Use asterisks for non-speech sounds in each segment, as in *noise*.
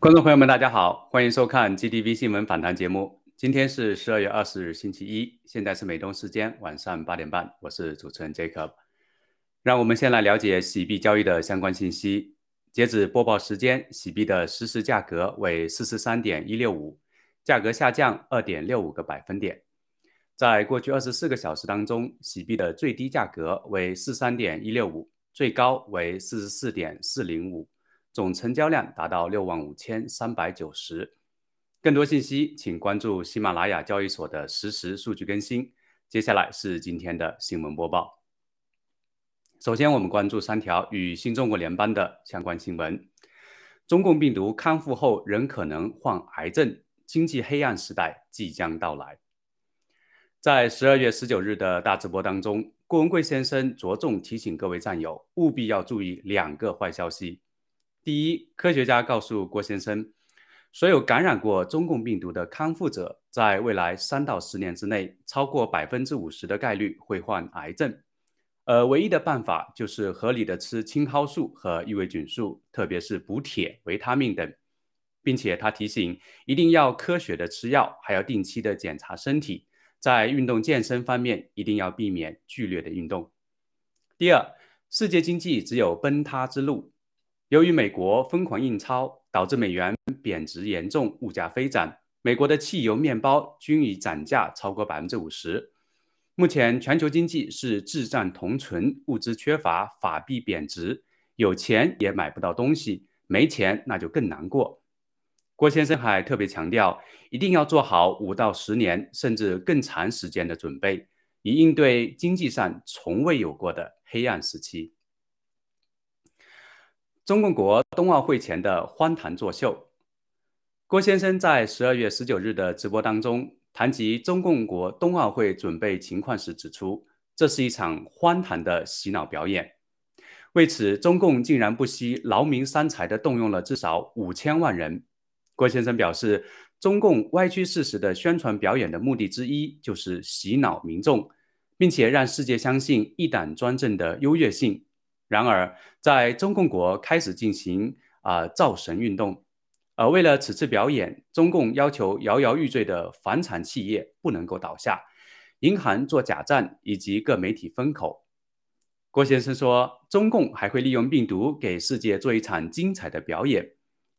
观众朋友们，大家好，欢迎收看 GTV 新闻访谈节目。今天是十二月二十日，星期一，现在是美东时间晚上八点半，我是主持人 Jacob。让我们先来了解洗币交易的相关信息。截止播报时间，洗币的实时价格为四十三点一六五，价格下降二点六五个百分点。在过去二十四个小时当中，洗币的最低价格为四三点一六五，最高为四十四点四零五。总成交量达到六万五千三百九十。更多信息，请关注喜马拉雅交易所的实时数据更新。接下来是今天的新闻播报。首先，我们关注三条与新中国联邦的相关新闻：中共病毒康复后仍可能患癌症，经济黑暗时代即将到来。在十二月十九日的大直播当中，郭文贵先生着重提醒各位战友，务必要注意两个坏消息。第一，科学家告诉郭先生，所有感染过中共病毒的康复者，在未来三到十年之内，超过百分之五十的概率会患癌症。呃，唯一的办法就是合理的吃青蒿素和异维菌素，特别是补铁、维他命等，并且他提醒，一定要科学的吃药，还要定期的检查身体。在运动健身方面，一定要避免剧烈的运动。第二，世界经济只有崩塌之路。由于美国疯狂印钞，导致美元贬值严重，物价飞涨。美国的汽油、面包均已涨价超过百分之五十。目前全球经济是智障同存，物资缺乏，法币贬值，有钱也买不到东西，没钱那就更难过。郭先生还特别强调，一定要做好五到十年甚至更长时间的准备，以应对经济上从未有过的黑暗时期。中共国冬奥会前的荒唐作秀，郭先生在十二月十九日的直播当中谈及中共国冬奥会准备情况时指出，这是一场荒唐的洗脑表演。为此，中共竟然不惜劳民伤财的动用了至少五千万人。郭先生表示，中共歪曲事实的宣传表演的目的之一就是洗脑民众，并且让世界相信一党专政的优越性。然而，在中共国开始进行啊造神运动，而为了此次表演，中共要求摇摇欲坠的房产企业不能够倒下，银行做假账，以及各媒体封口。郭先生说，中共还会利用病毒给世界做一场精彩的表演。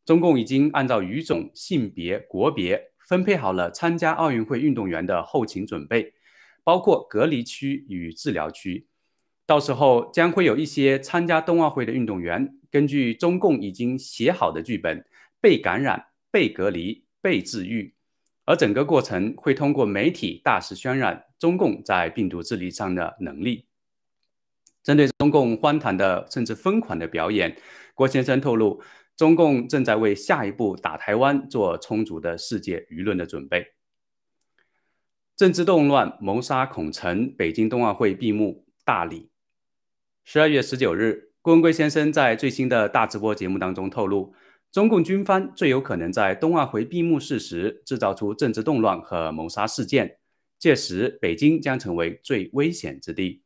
中共已经按照语种、性别、国别分配好了参加奥运会运动员的后勤准备，包括隔离区与治疗区。到时候将会有一些参加冬奥会的运动员，根据中共已经写好的剧本，被感染、被隔离、被治愈，而整个过程会通过媒体大肆渲染中共在病毒治理上的能力。针对中共荒唐的甚至疯狂的表演，郭先生透露，中共正在为下一步打台湾做充足的世界舆论的准备。政治动乱，谋杀孔城，北京冬奥会闭幕，大礼。十二月十九日，郭文贵先生在最新的大直播节目当中透露，中共军方最有可能在冬奥会闭幕式时制造出政治动乱和谋杀事件，届时北京将成为最危险之地。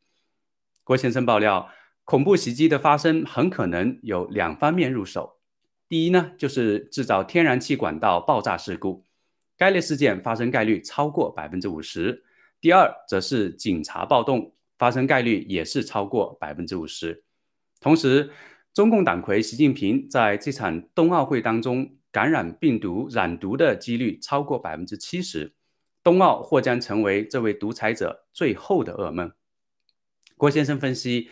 郭先生爆料，恐怖袭击的发生很可能有两方面入手，第一呢，就是制造天然气管道爆炸事故，该类事件发生概率超过百分之五十；第二，则是警察暴动。发生概率也是超过百分之五十。同时，中共党魁习近平在这场冬奥会当中感染病毒染毒的几率超过百分之七十，冬奥或将成为这位独裁者最后的噩梦。郭先生分析，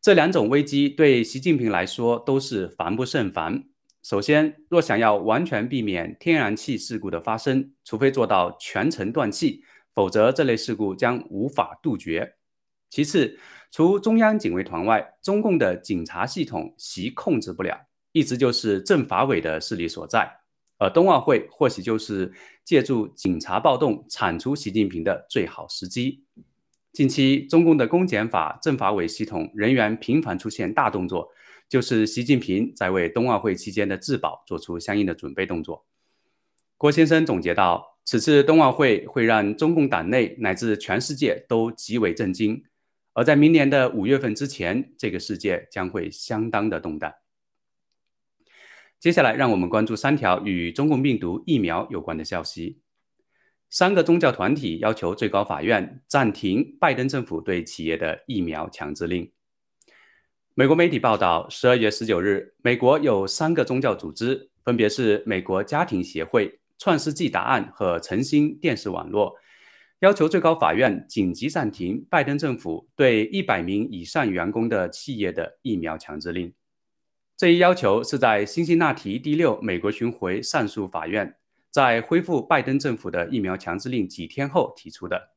这两种危机对习近平来说都是防不胜防。首先，若想要完全避免天然气事故的发生，除非做到全程断气，否则这类事故将无法杜绝。其次，除中央警卫团外，中共的警察系统习控制不了，一直就是政法委的势力所在。而冬奥会或许就是借助警察暴动铲除习近平的最好时机。近期，中共的公检法、政法委系统人员频繁出现大动作，就是习近平在为冬奥会期间的自保做出相应的准备动作。郭先生总结道：此次冬奥会会让中共党内乃至全世界都极为震惊。而在明年的五月份之前，这个世界将会相当的动荡。接下来，让我们关注三条与中共病毒疫苗有关的消息。三个宗教团体要求最高法院暂停拜登政府对企业的疫苗强制令。美国媒体报道，十二月十九日，美国有三个宗教组织，分别是美国家庭协会、创世纪答案和诚心电视网络，要求最高法院紧急暂停拜登政府对一百名以上员工的企业的疫苗强制令。这一要求是在辛辛那提第六美国巡回上诉法院在恢复拜登政府的疫苗强制令几天后提出的。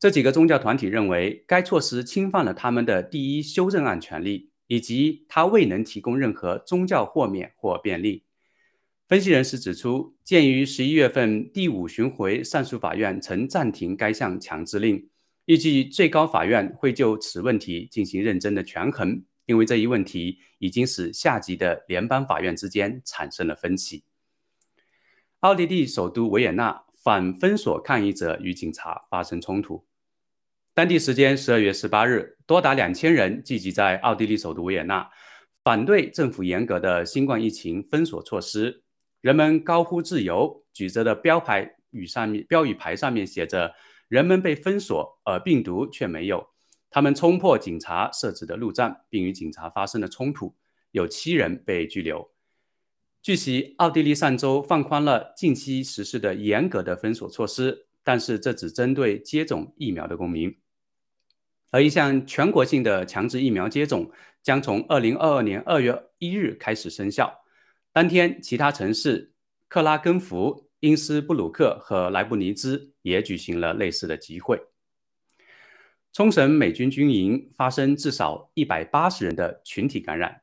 这几个宗教团体认为，该措施侵犯了他们的第一修正案权利，以及他未能提供任何宗教豁免或便利。分析人士指出，鉴于十一月份第五巡回上诉法院曾暂停该项强制令，预计最高法院会就此问题进行认真的权衡。因为这一问题已经使下级的联邦法院之间产生了分歧。奥地利首都维也纳反封锁抗议者与警察发生冲突。当地时间十二月十八日，多达两千人聚集在奥地利首都维也纳，反对政府严格的新冠疫情封锁措施。人们高呼“自由”，举着的标牌语上面标语牌上面写着“人们被封锁，而病毒却没有”。他们冲破警察设置的路障，并与警察发生了冲突，有七人被拘留。据悉，奥地利上周放宽了近期实施的严格的封锁措施，但是这只针对接种疫苗的公民。而一项全国性的强制疫苗接种将从二零二二年二月一日开始生效。当天，其他城市克拉根福、因斯布鲁克和莱布尼兹也举行了类似的集会。冲绳美军军营发生至少一百八十人的群体感染。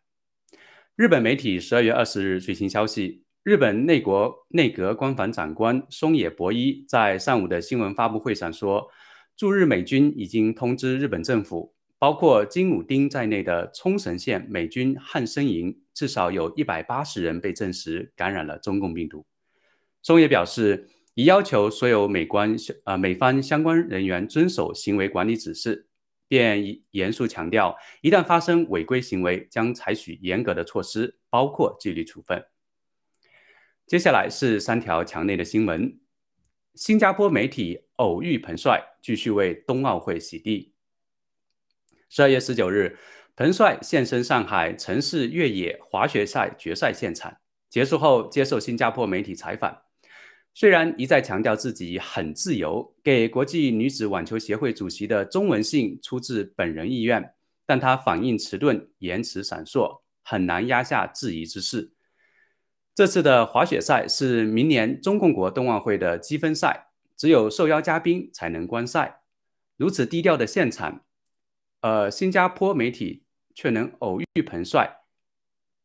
日本媒体十二月二十日最新消息，日本内国内阁官房长官松野博一在上午的新闻发布会上说，驻日美军已经通知日本政府，包括金武町在内的冲绳县美军汉生营至少有一百八十人被证实感染了中共病毒。松野表示。已要求所有美关呃美方相关人员遵守行为管理指示，便严肃强调，一旦发生违规行为，将采取严格的措施，包括纪律处分。接下来是三条墙内的新闻：新加坡媒体偶遇彭帅，继续为冬奥会洗地。十二月十九日，彭帅现身上海城市越野滑雪赛决赛现场，结束后接受新加坡媒体采访。虽然一再强调自己很自由，给国际女子网球协会主席的中文信出自本人意愿，但他反应迟钝，言辞闪烁，很难压下质疑之势。这次的滑雪赛是明年中共国冬奥会的积分赛，只有受邀嘉宾才能观赛。如此低调的现场，呃，新加坡媒体却能偶遇彭帅，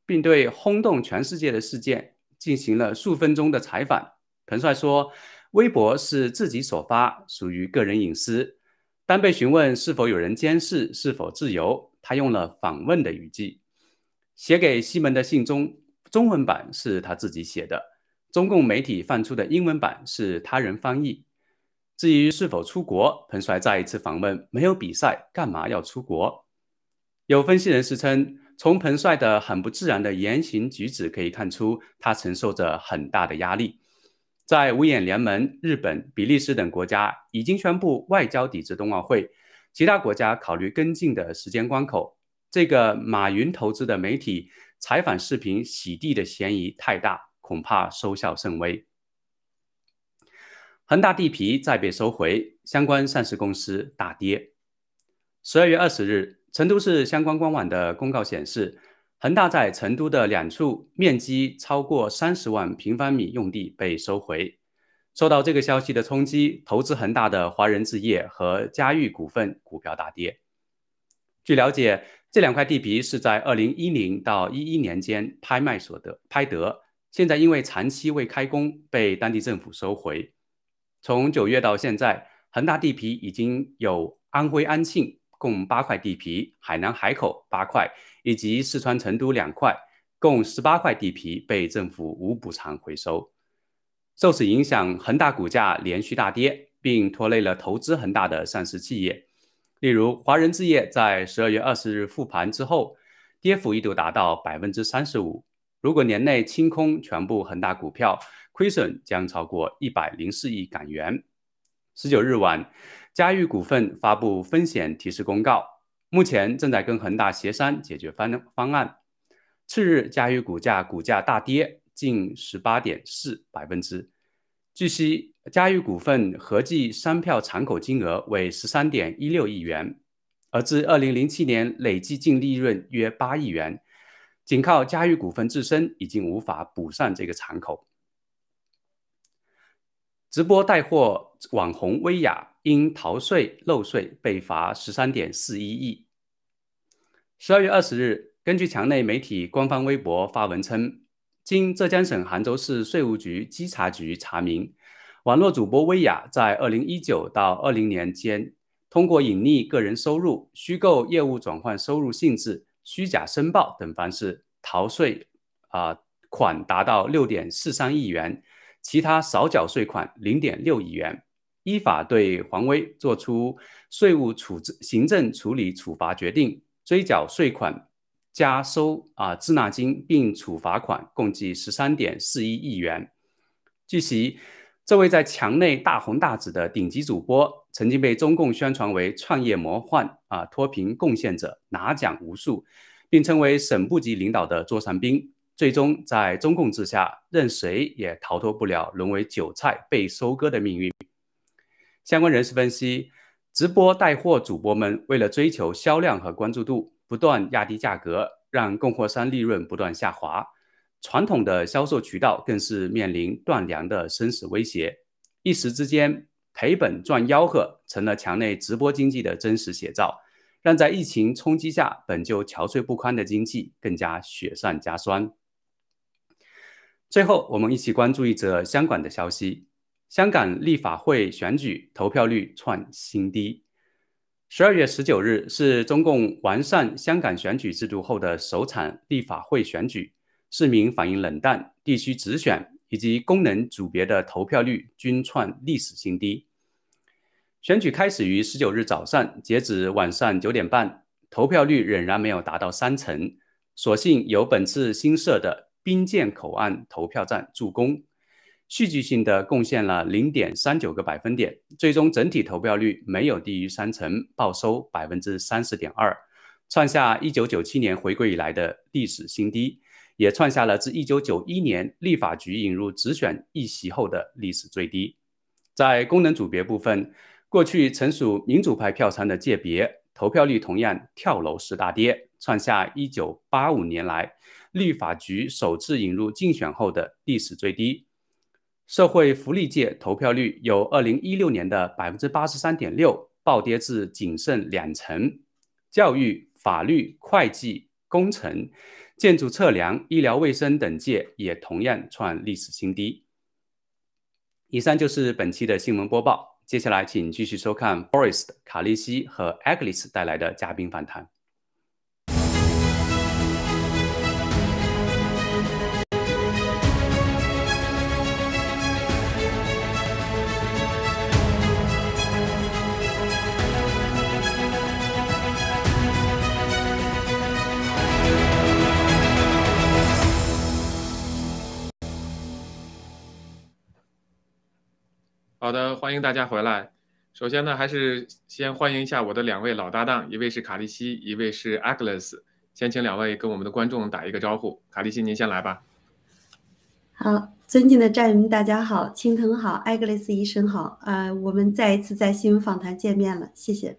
并对轰动全世界的事件进行了数分钟的采访。彭帅说：“微博是自己所发，属于个人隐私。当被询问是否有人监视、是否自由，他用了访问的语气。写给西门的信中，中文版是他自己写的，中共媒体放出的英文版是他人翻译。至于是否出国，彭帅再一次访问：没有比赛，干嘛要出国？有分析人士称，从彭帅的很不自然的言行举止可以看出，他承受着很大的压力。”在五眼联盟、日本、比利时等国家已经宣布外交抵制冬奥会，其他国家考虑跟进的时间关口，这个马云投资的媒体采访视频洗地的嫌疑太大，恐怕收效甚微。恒大地皮再被收回，相关上市公司大跌。十二月二十日，成都市相关官网的公告显示。恒大在成都的两处面积超过三十万平方米用地被收回。受到这个消息的冲击，投资恒大的华人置业和嘉裕股份股票大跌。据了解，这两块地皮是在二零一零到一一年间拍卖所得拍得，现在因为长期未开工，被当地政府收回。从九月到现在，恒大地皮已经有安徽安庆。共八块地皮，海南海口八块，以及四川成都两块，共十八块地皮被政府无补偿回收。受此影响，恒大股价连续大跌，并拖累了投资恒大的上市企业。例如，华人置业在十二月二十日复盘之后，跌幅一度达到百分之三十五，如果年内清空全部恒大股票，亏损将超过一百零四亿港元。十九日晚，嘉裕股份发布风险提示公告，目前正在跟恒大协商解决方方案。次日，嘉裕股价股价大跌近十八点四百分之。据悉，嘉裕股份合计商票敞口金额为十三点一六亿元，而自二零零七年累计净利润约八亿元，仅靠嘉裕股份自身已经无法补上这个敞口。直播带货网红薇娅因逃税漏税被罚十三点四一亿。十二月二十日，根据墙内媒体官方微博发文称，经浙江省杭州市税务局稽查局查明，网络主播薇娅在二零一九到二零年间，通过隐匿个人收入、虚构业务转换收入性质、虚假申报等方式逃税，啊，款达到六点四三亿元。其他少缴税款零点六亿元，依法对黄威作出税务处置、行政处理处罚决定，追缴税款、加收啊滞纳金，并处罚款共计十三点四一亿元。据悉，这位在墙内大红大紫的顶级主播，曾经被中共宣传为创业魔幻啊脱贫贡献者，拿奖无数，并称为省部级领导的座上宾。最终在中共之下，任谁也逃脱不了沦为韭菜被收割的命运。相关人士分析，直播带货主播们为了追求销量和关注度，不断压低价格，让供货商利润不断下滑。传统的销售渠道更是面临断粮的生死威胁。一时之间，赔本赚吆喝成了墙内直播经济的真实写照，让在疫情冲击下本就憔悴不堪的经济更加雪上加霜。最后，我们一起关注一则香港的消息：香港立法会选举投票率创新低。十二月十九日是中共完善香港选举制度后的首场立法会选举，市民反应冷淡，地区直选以及功能组别的投票率均创历史新低。选举开始于十九日早上，截止晚上九点半，投票率仍然没有达到三成。所幸有本次新设的。滨建口岸投票站助攻，戏剧性的贡献了零点三九个百分点，最终整体投票率没有低于三成，报收百分之三十点二，创下一九九七年回归以来的历史新低，也创下了自一九九一年立法局引入直选议席后的历史最低。在功能组别部分，过去曾属民主派票仓的界别，投票率同样跳楼式大跌，创下一九八五年来。立法局首次引入竞选后的历史最低，社会福利界投票率由二零一六年的百分之八十三点六暴跌至仅剩两成，教育、法律、会计、工程、建筑测量、医疗卫生等界也同样创历史新低。以上就是本期的新闻播报，接下来请继续收看 Boris、卡利西和 Agnes 带来的嘉宾访谈。好的，欢迎大家回来。首先呢，还是先欢迎一下我的两位老搭档，一位是卡利西，一位是 Agnes。先请两位跟我们的观众打一个招呼。卡利西，您先来吧。好，尊敬的战友们，大家好，青藤好，艾格雷斯医生好，呃，我们再一次在新闻访谈见面了，谢谢。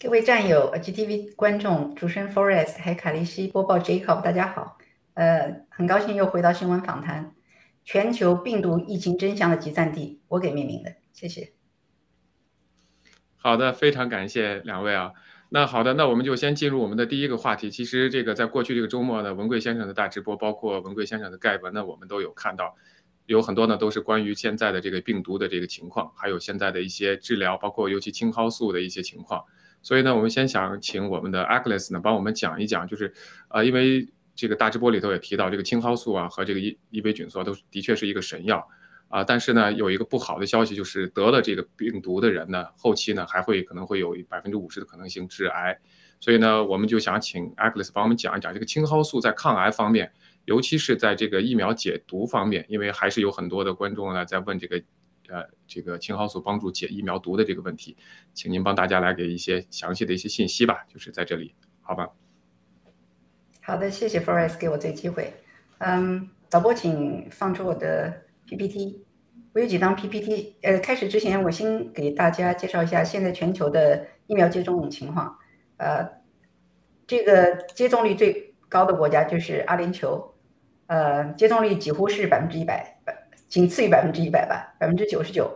各位战友、GTV 观众、主持人 Forest 还有卡利西播报 Jacob，大家好，呃，很高兴又回到新闻访谈。全球病毒疫情真相的集散地，我给命名的，谢谢。好的，非常感谢两位啊。那好的，那我们就先进入我们的第一个话题。其实这个在过去这个周末呢，文贵先生的大直播，包括文贵先生的盖文呢，我们都有看到，有很多呢都是关于现在的这个病毒的这个情况，还有现在的一些治疗，包括尤其青蒿素的一些情况。所以呢，我们先想请我们的 Agnes 呢帮我们讲一讲，就是呃，因为。这个大直播里头也提到，这个青蒿素啊和这个伊伊维菌素都的确是一个神药啊。但是呢，有一个不好的消息，就是得了这个病毒的人呢，后期呢还会可能会有百分之五十的可能性致癌。所以呢，我们就想请 Agnes 帮我们讲一讲这个青蒿素在抗癌方面，尤其是在这个疫苗解毒方面，因为还是有很多的观众呢在问这个，呃，这个青蒿素帮助解疫苗毒的这个问题，请您帮大家来给一些详细的一些信息吧，就是在这里，好吧？好的，谢谢 Forest 给我这个机会。嗯，导播请放出我的 PPT。我有几张 PPT。呃，开始之前，我先给大家介绍一下现在全球的疫苗接种情况。呃，这个接种率最高的国家就是阿联酋，呃，接种率几乎是百分之一百，仅次于百分之一百吧，百分之九十九。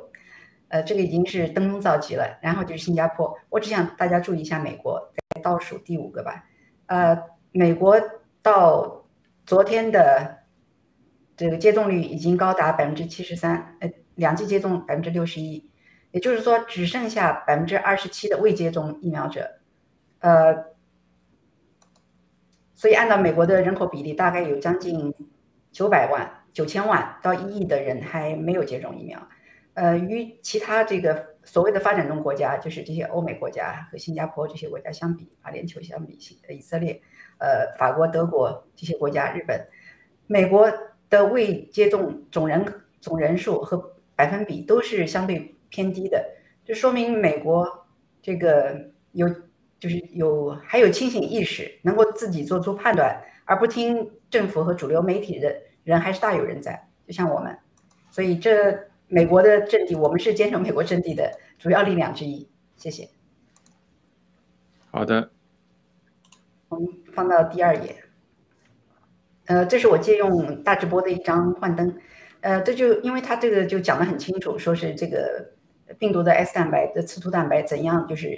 呃，这个已经是登峰造极了。然后就是新加坡，我只想大家注意一下美国，在倒数第五个吧。呃。美国到昨天的这个接种率已经高达百分之七十三，呃，两剂接种百分之六十一，也就是说只剩下百分之二十七的未接种疫苗者，呃，所以按照美国的人口比例，大概有将近九百万、九千万到一亿的人还没有接种疫苗，呃，与其他这个所谓的发展中国家，就是这些欧美国家和新加坡这些国家相比，阿联酋相比，以色列。呃，法国、德国这些国家，日本、美国的未接种总人总人数和百分比都是相对偏低的，就说明美国这个有就是有还有清醒意识，能够自己做出判断，而不听政府和主流媒体的人还是大有人在，就像我们，所以这美国的阵地，我们是坚守美国阵地的主要力量之一。谢谢。好的。我们放到第二页，呃，这是我借用大直播的一张幻灯，呃，这就因为它这个就讲的很清楚，说是这个病毒的 S 蛋白的刺突蛋白怎样就是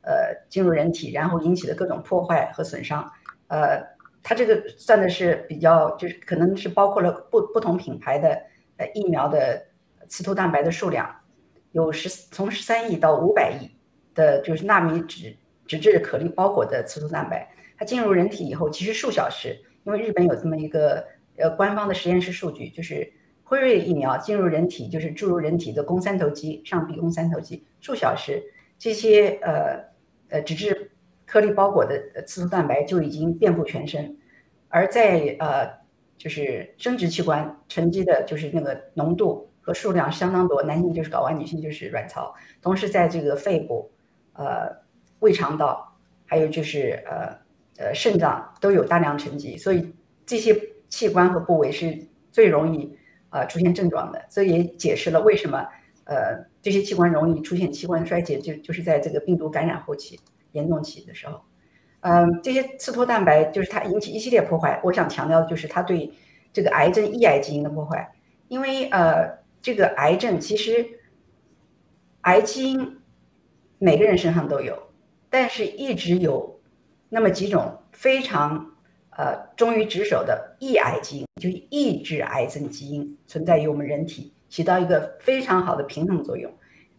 呃进入人体，然后引起的各种破坏和损伤，呃，它这个算的是比较就是可能是包括了不不同品牌的呃疫苗的刺突蛋白的数量，有十从十三亿到五百亿的就是纳米脂脂质颗粒包裹的刺突蛋白。它进入人体以后，其实数小时，因为日本有这么一个呃官方的实验室数据，就是辉瑞疫苗进入人体，就是注入人体的肱三头肌上臂肱三头肌，数小时，这些呃呃脂质颗粒包裹的刺突蛋白就已经遍布全身，而在呃就是生殖器官沉积的，就是那个浓度和数量相当多，男性就是睾丸，女性就是卵巢，同时在这个肺部、呃胃肠道，还有就是呃。呃，肾脏都有大量沉积，所以这些器官和部位是最容易呃出现症状的，所以也解释了为什么呃这些器官容易出现器官衰竭，就就是在这个病毒感染后期严重期的时候，嗯，这些刺突蛋白就是它引起一系列破坏。我想强调的就是它对这个癌症抑癌基因的破坏，因为呃这个癌症其实癌基因每个人身上都有，但是一直有。那么几种非常呃忠于职守的抑癌基因，就抑制癌症基因存在于我们人体，起到一个非常好的平衡作用。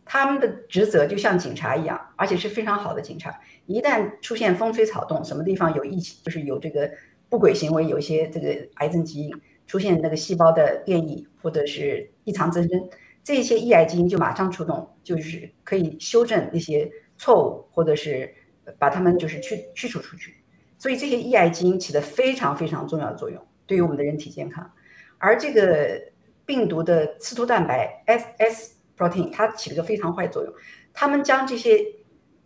他们的职责就像警察一样，而且是非常好的警察。一旦出现风吹草动，什么地方有异，就是有这个不轨行为，有一些这个癌症基因出现那个细胞的变异或者是异常增生，这些抑癌基因就马上出动，就是可以修正那些错误或者是。把它们就是去去除出去，所以这些抑癌基因起的非常非常重要的作用，对于我们的人体健康。而这个病毒的刺突蛋白 S S protein 它起了个非常坏作用，他们将这些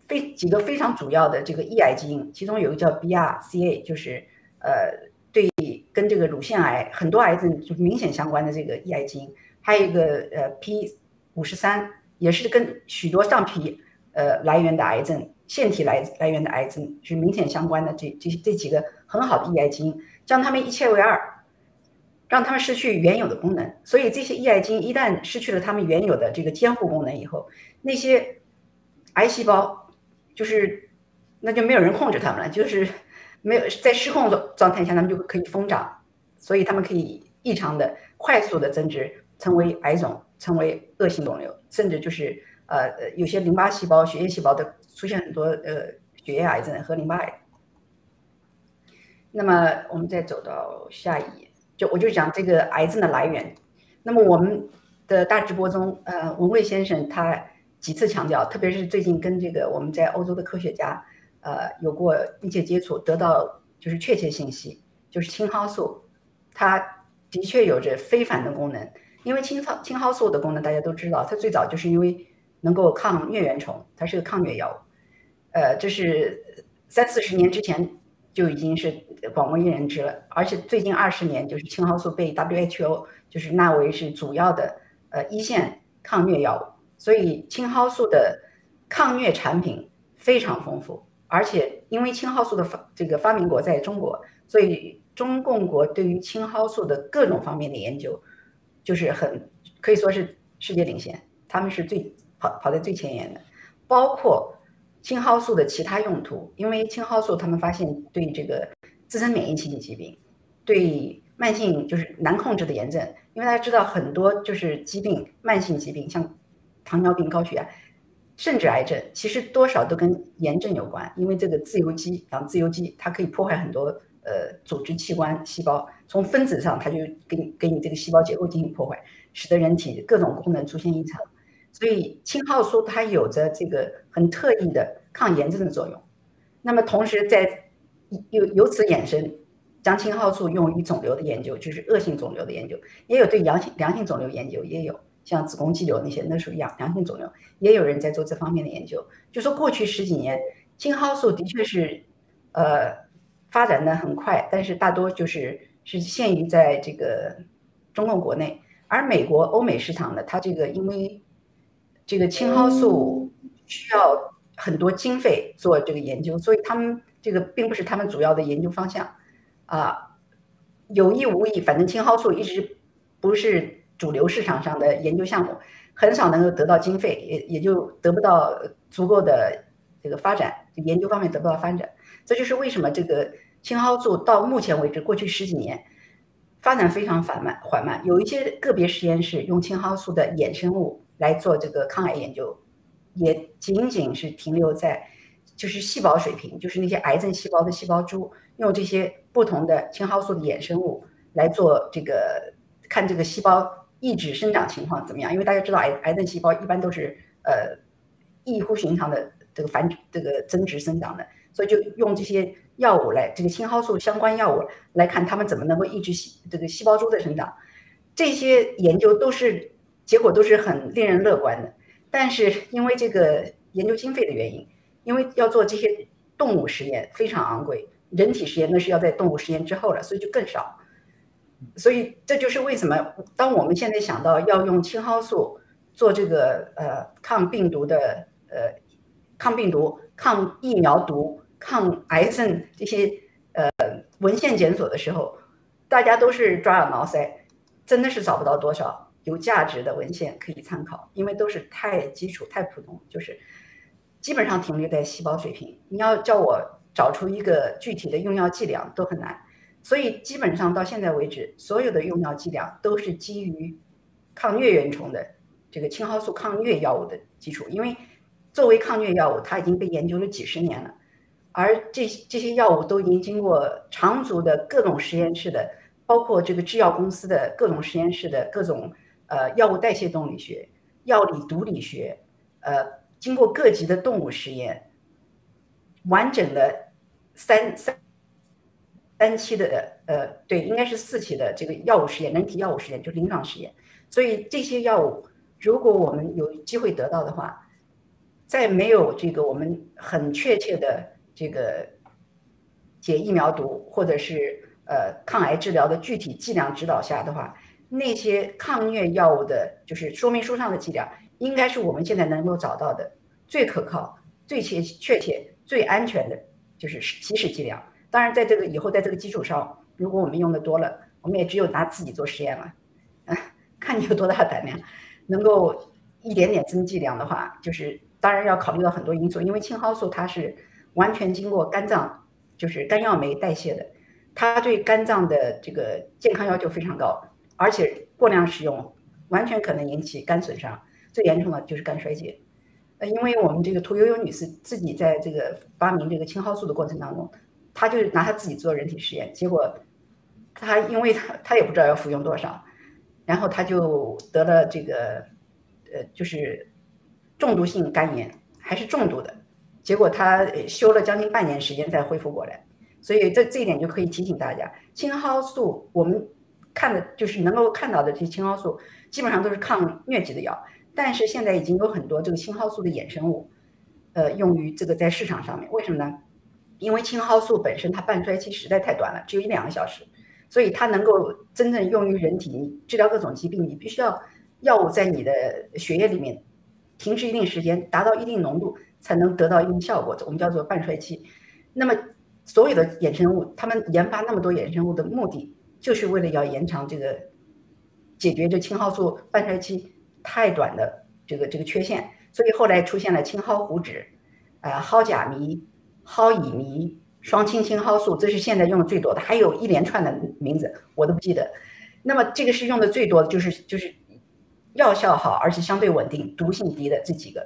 非几个非常主要的这个抑癌基因，其中有一个叫 BRCA，就是呃对跟这个乳腺癌很多癌症就明显相关的这个抑癌基因，还有一个呃 P 五十三，也是跟许多上皮呃来源的癌症。腺体来来源的癌症是明显相关的，这这这几个很好的抑癌基因，将它们一切为二，让它们失去原有的功能。所以这些抑癌基因一旦失去了它们原有的这个监护功能以后，那些癌细胞就是那就没有人控制它们了，就是没有在失控状状态下，它们就可以疯长，所以它们可以异常的快速的增殖，成为癌肿，成为恶性肿瘤，甚至就是呃有些淋巴细胞、血液细胞的。出现很多呃血液癌症和淋巴癌。那么我们再走到下一页，就我就讲这个癌症的来源。那么我们的大直播中，呃，文贵先生他几次强调，特别是最近跟这个我们在欧洲的科学家，呃有过密切接触，得到就是确切信息，就是青蒿素，它的确有着非凡的功能。因为青蒿青蒿素的功能大家都知道，它最早就是因为能够抗疟原虫，它是个抗疟药物。呃，这是三四十年之前就已经是广为人知了，而且最近二十年，就是青蒿素被 WHO 就是纳为是主要的呃一线抗疟药物，所以青蒿素的抗疟产品非常丰富，而且因为青蒿素的发这个发明国在中国，所以中共国对于青蒿素的各种方面的研究就是很可以说是世界领先，他们是最跑跑在最前沿的，包括。青蒿素的其他用途，因为青蒿素他们发现对这个自身免疫性疾病，对慢性就是难控制的炎症，因为大家知道很多就是疾病慢性疾病，像糖尿病、高血压，甚至癌症，其实多少都跟炎症有关。因为这个自由基养自由基，它可以破坏很多呃组织器官细胞，从分子上它就给你给你这个细胞结构进行破坏，使得人体各种功能出现异常。所以青蒿素它有着这个很特异的抗炎症的作用，那么同时在由由此衍生，将青蒿素用于肿瘤的研究，就是恶性肿瘤的研究，也有对良性良性肿瘤研究，也有像子宫肌瘤那些，那属于良良性肿瘤，也有人在做这方面的研究。就说过去十几年，青蒿素的确是呃发展的很快，但是大多就是是限于在这个中共国内，而美国、欧美市场呢，它这个因为这个青蒿素需要很多经费做这个研究，所以他们这个并不是他们主要的研究方向，啊，有意无意，反正青蒿素一直不是主流市场上的研究项目，很少能够得到经费，也也就得不到足够的这个发展，研究方面得不到发展，这就是为什么这个青蒿素到目前为止，过去十几年发展非常缓慢，缓慢，有一些个别实验室用青蒿素的衍生物。来做这个抗癌研究，也仅仅是停留在就是细胞水平，就是那些癌症细胞的细胞株，用这些不同的青蒿素的衍生物来做这个看这个细胞抑制生长情况怎么样？因为大家知道癌癌症细胞一般都是呃异乎寻常的这个繁这个增殖生长的，所以就用这些药物来这个青蒿素相关药物来看它们怎么能够抑制细这个细胞株的生长，这些研究都是。结果都是很令人乐观的，但是因为这个研究经费的原因，因为要做这些动物实验非常昂贵，人体实验那是要在动物实验之后了，所以就更少。所以这就是为什么当我们现在想到要用青蒿素做这个呃抗病毒的呃抗病毒、抗疫苗毒、抗癌症这些呃文献检索的时候，大家都是抓耳挠腮，真的是找不到多少。有价值的文献可以参考，因为都是太基础、太普通，就是基本上停留在细胞水平。你要叫我找出一个具体的用药剂量都很难，所以基本上到现在为止，所有的用药剂量都是基于抗疟原虫的这个青蒿素抗疟药物的基础。因为作为抗疟药物，它已经被研究了几十年了，而这这些药物都已经经过长足的各种实验室的，包括这个制药公司的各种实验室的各种。呃，药物代谢动力学、药理毒理学，呃，经过各级的动物实验，完整的三三三期的呃，对，应该是四期的这个药物实验，人体药物实验就临床实验。所以这些药物，如果我们有机会得到的话，在没有这个我们很确切的这个解疫苗毒或者是呃抗癌治疗的具体剂量指导下的话。那些抗疟药物的，就是说明书上的剂量，应该是我们现在能够找到的最可靠、最切确切、最安全的，就是起始剂量。当然，在这个以后，在这个基础上，如果我们用的多了，我们也只有拿自己做实验了。啊，看你有多大胆量，能够一点点增剂量的话，就是当然要考虑到很多因素，因为青蒿素它是完全经过肝脏，就是肝药酶代谢的，它对肝脏的这个健康要求非常高。而且过量使用，完全可能引起肝损伤，最严重的就是肝衰竭。呃，因为我们这个屠呦呦女士自己在这个发明这个青蒿素的过程当中，他就拿他自己做人体实验，结果他因为他他也不知道要服用多少，然后他就得了这个呃就是中毒性肝炎，还是重度的。结果他休了将近半年时间才恢复过来。所以这这一点就可以提醒大家，青蒿素我们看的就是能够看到的这些青蒿素，基本上都是抗疟疾的药。但是现在已经有很多这个青蒿素的衍生物，呃，用于这个在市场上面。为什么呢？因为青蒿素本身它半衰期实在太短了，只有一两个小时，所以它能够真正用于人体，治疗各种疾病，你必须要药物在你的血液里面停滞一定时间，达到一定浓度，才能得到一定效果。我们叫做半衰期。那么所有的衍生物，他们研发那么多衍生物的目的，就是为了要延长这个解决这青蒿素半衰期太短的这个这个缺陷。所以后来出现了青蒿糊酯，呃，蒿甲醚、蒿乙醚、双氢青蒿素，这是现在用的最多的，还有一连串的名字我都不记得。那么这个是用的最多的，就是就是药效好而且相对稳定、毒性低的这几个。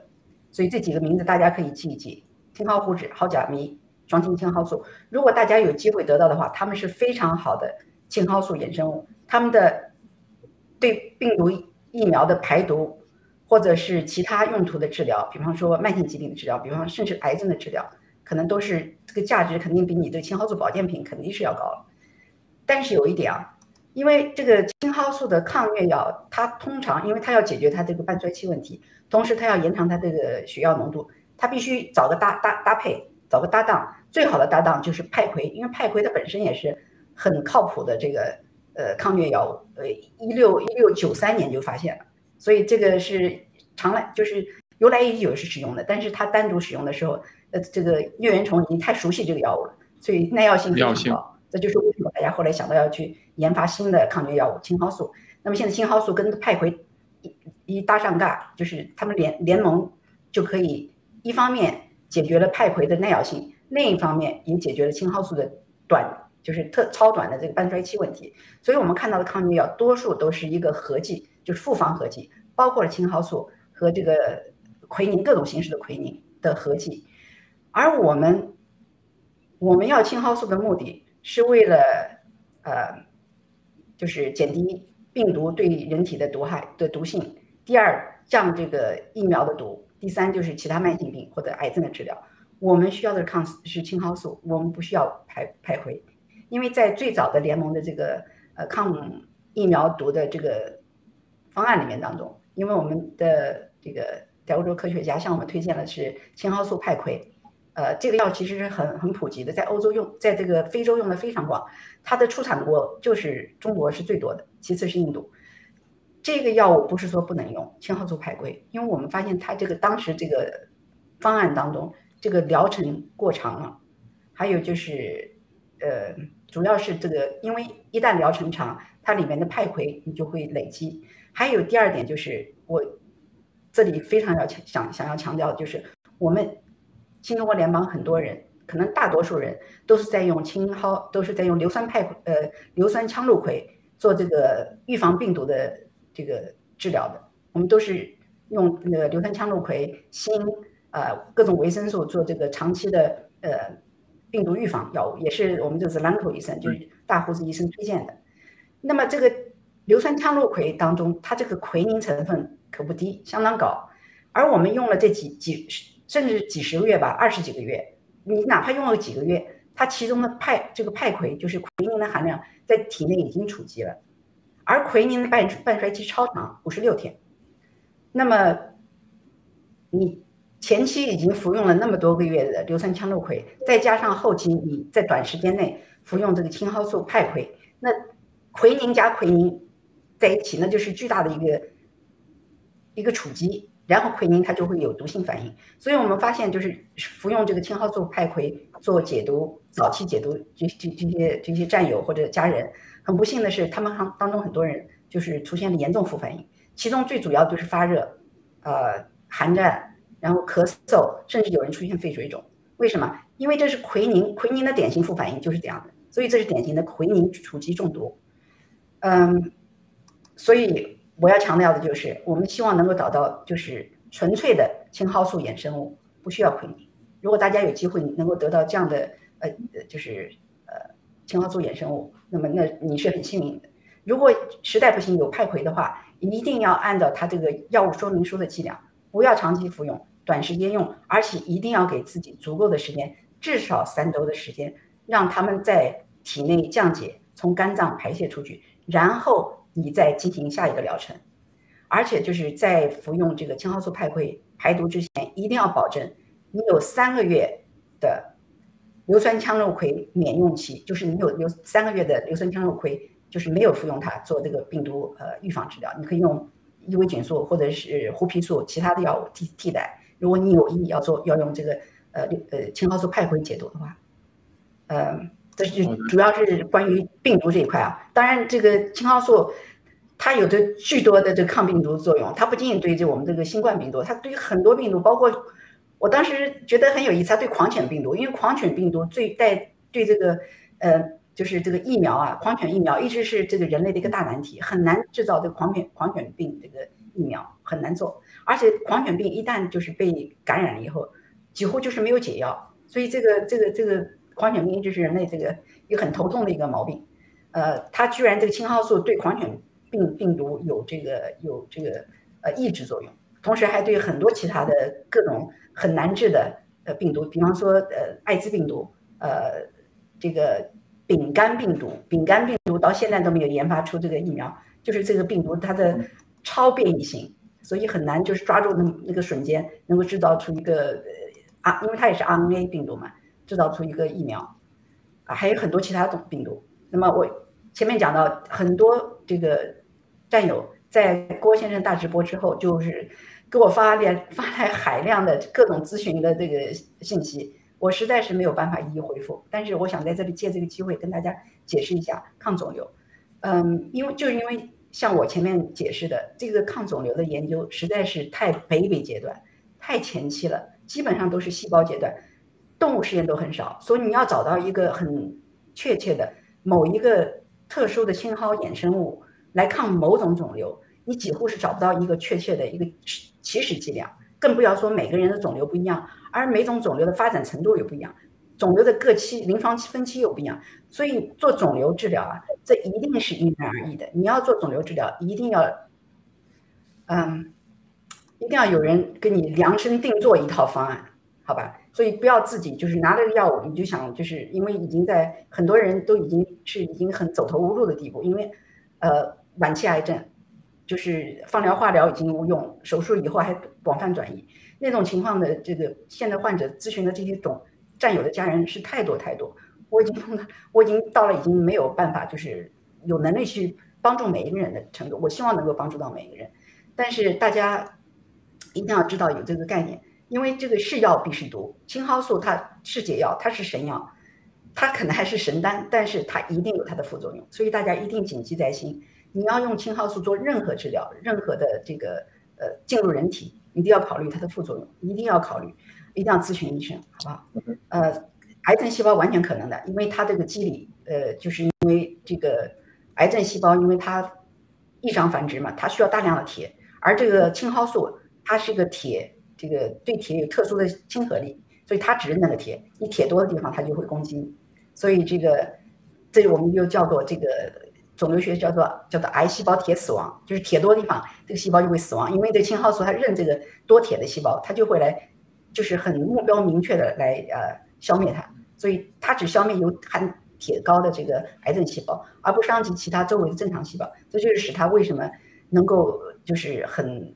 所以这几个名字大家可以记一记：青蒿糊脂、蒿甲醚。双氢青蒿素，如果大家有机会得到的话，它们是非常好的青蒿素衍生物。它们的对病毒疫苗的排毒，或者是其他用途的治疗，比方说慢性疾病的治疗，比方甚至癌症的治疗，可能都是这个价值肯定比你的青蒿素保健品肯定是要高了。但是有一点啊，因为这个青蒿素的抗疟药，它通常因为它要解决它这个半衰期问题，同时它要延长它这个血药浓度，它必须找个搭搭搭配，找个搭档。最好的搭档就是派葵，因为派葵它本身也是很靠谱的这个呃抗疟药物，呃一六一六九三年就发现了，所以这个是常来就是由来已久是使用的，但是它单独使用的时候，呃这个疟原虫已经太熟悉这个药物了，所以耐药性非常高，这就是为什么大家后来想到要去研发新的抗疟药物青蒿素。那么现在青蒿素跟派葵一一搭上尬，就是他们联联盟就可以一方面解决了派葵的耐药性。另一方面也解决了青蒿素的短，就是特超短的这个半衰期问题。所以我们看到的抗疟药多数都是一个合剂，就是复方合剂，包括了青蒿素和这个奎宁各种形式的奎宁的合剂。而我们我们要青蒿素的目的是为了呃，就是减低病毒对人体的毒害的毒性。第二，降这个疫苗的毒。第三，就是其他慢性病或者癌症的治疗。我们需要的抗是青蒿素，我们不需要排排回，因为在最早的联盟的这个呃抗疫苗毒的这个方案里面当中，因为我们的这个在欧洲科学家向我们推荐的是青蒿素派葵，呃，这个药其实是很很普及的，在欧洲用，在这个非洲用的非常广，它的出产国就是中国是最多的，其次是印度。这个药物不是说不能用青蒿素派葵，因为我们发现它这个当时这个方案当中。这个疗程过长了，还有就是，呃，主要是这个，因为一旦疗程长，它里面的派葵你就会累积。还有第二点就是，我这里非常要强想想要强调的就是，我们新中国联邦很多人，可能大多数人都是在用青蒿，都是在用硫酸派呃硫酸羟氯喹做这个预防病毒的这个治疗的。我们都是用那个硫酸羟氯喹锌。呃，各种维生素做这个长期的呃病毒预防药物，也是我们这是兰口医生，就是大胡子医生推荐的。那么这个硫酸羟氯喹当中，它这个奎宁成分可不低，相当高。而我们用了这几几甚至几十个月吧，二十几个月，你哪怕用了几个月，它其中的派这个派葵就是奎宁的含量在体内已经储积了，而奎宁的半半衰期超长，五十六天。那么你。前期已经服用了那么多个月的硫酸羟氯喹，再加上后期你在短时间内服用这个青蒿素派葵，那奎宁加奎宁在一起，那就是巨大的一个一个储积，然后奎宁它就会有毒性反应。所以我们发现，就是服用这个青蒿素派葵做解毒、早期解毒，这这这些这些战友或者家人，很不幸的是，他们当当中很多人就是出现了严重副反应，其中最主要就是发热、呃寒战。然后咳嗽，甚至有人出现肺水肿，为什么？因为这是奎宁，奎宁的典型副反应就是这样的，所以这是典型的奎宁储积中毒。嗯，所以我要强调的就是，我们希望能够找到就是纯粹的青蒿素衍生物，不需要奎宁。如果大家有机会能够得到这样的呃，就是呃青蒿素衍生物，那么那你是很幸运的。如果实在不行有派葵的话，一定要按照它这个药物说明书的剂量，不要长期服用。短时间用，而且一定要给自己足够的时间，至少三周的时间，让他们在体内降解，从肝脏排泄出去，然后你再进行下一个疗程。而且就是在服用这个青蒿素派溃排毒之前，一定要保证你有三个月的硫酸羟氯喹免用期，就是你有硫三个月的硫酸羟氯喹，就是没有服用它做这个病毒呃预防治疗，你可以用伊维菌素或者是胡皮素其他的药物替替代。如果你有意要做要用这个呃呃青蒿素派溃解毒的话，呃，这是主要是关于病毒这一块啊。当然，这个青蒿素。它有着巨多的这抗病毒作用，它不仅仅对这我们这个新冠病毒，它对于很多病毒，包括我当时觉得很有意思，它对狂犬病毒，因为狂犬病毒最带对这个呃就是这个疫苗啊，狂犬疫苗一直是这个人类的一个大难题，很难制造这个狂犬狂犬病这个疫苗很难做，而且狂犬病一旦就是被感染了以后，几乎就是没有解药，所以这个这个这个狂犬病一直是人类这个一个很头痛的一个毛病，呃，它居然这个青蒿素对狂犬。病病毒有这个有这个呃抑制作用，同时还对很多其他的各种很难治的呃病毒，比方说呃艾滋病毒，呃这个丙肝病毒，丙肝病毒到现在都没有研发出这个疫苗，就是这个病毒它的超变异性，所以很难就是抓住那那个瞬间能够制造出一个啊，因为它也是 RNA 病毒嘛，制造出一个疫苗啊，还有很多其他种病毒。那么我前面讲到很多这个。战友在郭先生大直播之后，就是给我发来发来海量的各种咨询的这个信息，我实在是没有办法一一回复。但是我想在这里借这个机会跟大家解释一下抗肿瘤。嗯，因为就是因为像我前面解释的，这个抗肿瘤的研究实在是太 baby 阶段，太前期了，基本上都是细胞阶段，动物实验都很少，所以你要找到一个很确切的某一个特殊的青蒿衍生物。来抗某种肿瘤，你几乎是找不到一个确切的一个起始剂量，更不要说每个人的肿瘤不一样，而每种肿瘤的发展程度也不一样，肿瘤的各期临床分期又不一样，所以做肿瘤治疗啊，这一定是因人而异的。你要做肿瘤治疗，一定要，嗯，一定要有人给你量身定做一套方案，好吧？所以不要自己就是拿这个药物，你就想就是因为已经在很多人都已经是已经很走投无路的地步，因为，呃。晚期癌症，就是放疗、化疗已经无用，手术以后还广泛转移，那种情况的这个现在患者咨询的这些种战友的家人是太多太多，我已经碰到，我已经到了已经没有办法，就是有能力去帮助每一个人的程度。我希望能够帮助到每一个人，但是大家一定要知道有这个概念，因为这个是药必是毒，青蒿素它是解药，它是神药，它可能还是神丹，但是它一定有它的副作用，所以大家一定谨记在心。你要用青蒿素做任何治疗，任何的这个呃进入人体，一定要考虑它的副作用，一定要考虑，一定要咨询医生，好不好？呃，癌症细胞完全可能的，因为它这个机理，呃，就是因为这个癌症细胞，因为它异常繁殖嘛，它需要大量的铁，而这个青蒿素它是个铁，这个对铁有特殊的亲和力，所以它只认那个铁，你铁多的地方它就会攻击，所以这个这我们就叫做这个。肿瘤学叫做叫做癌细胞铁死亡，就是铁多的地方，这个细胞就会死亡，因为这青蒿素它认这个多铁的细胞，它就会来，就是很目标明确的来呃消灭它，所以它只消灭有含铁高的这个癌症细胞，而不伤及其他周围的正常细胞，这就是使它为什么能够就是很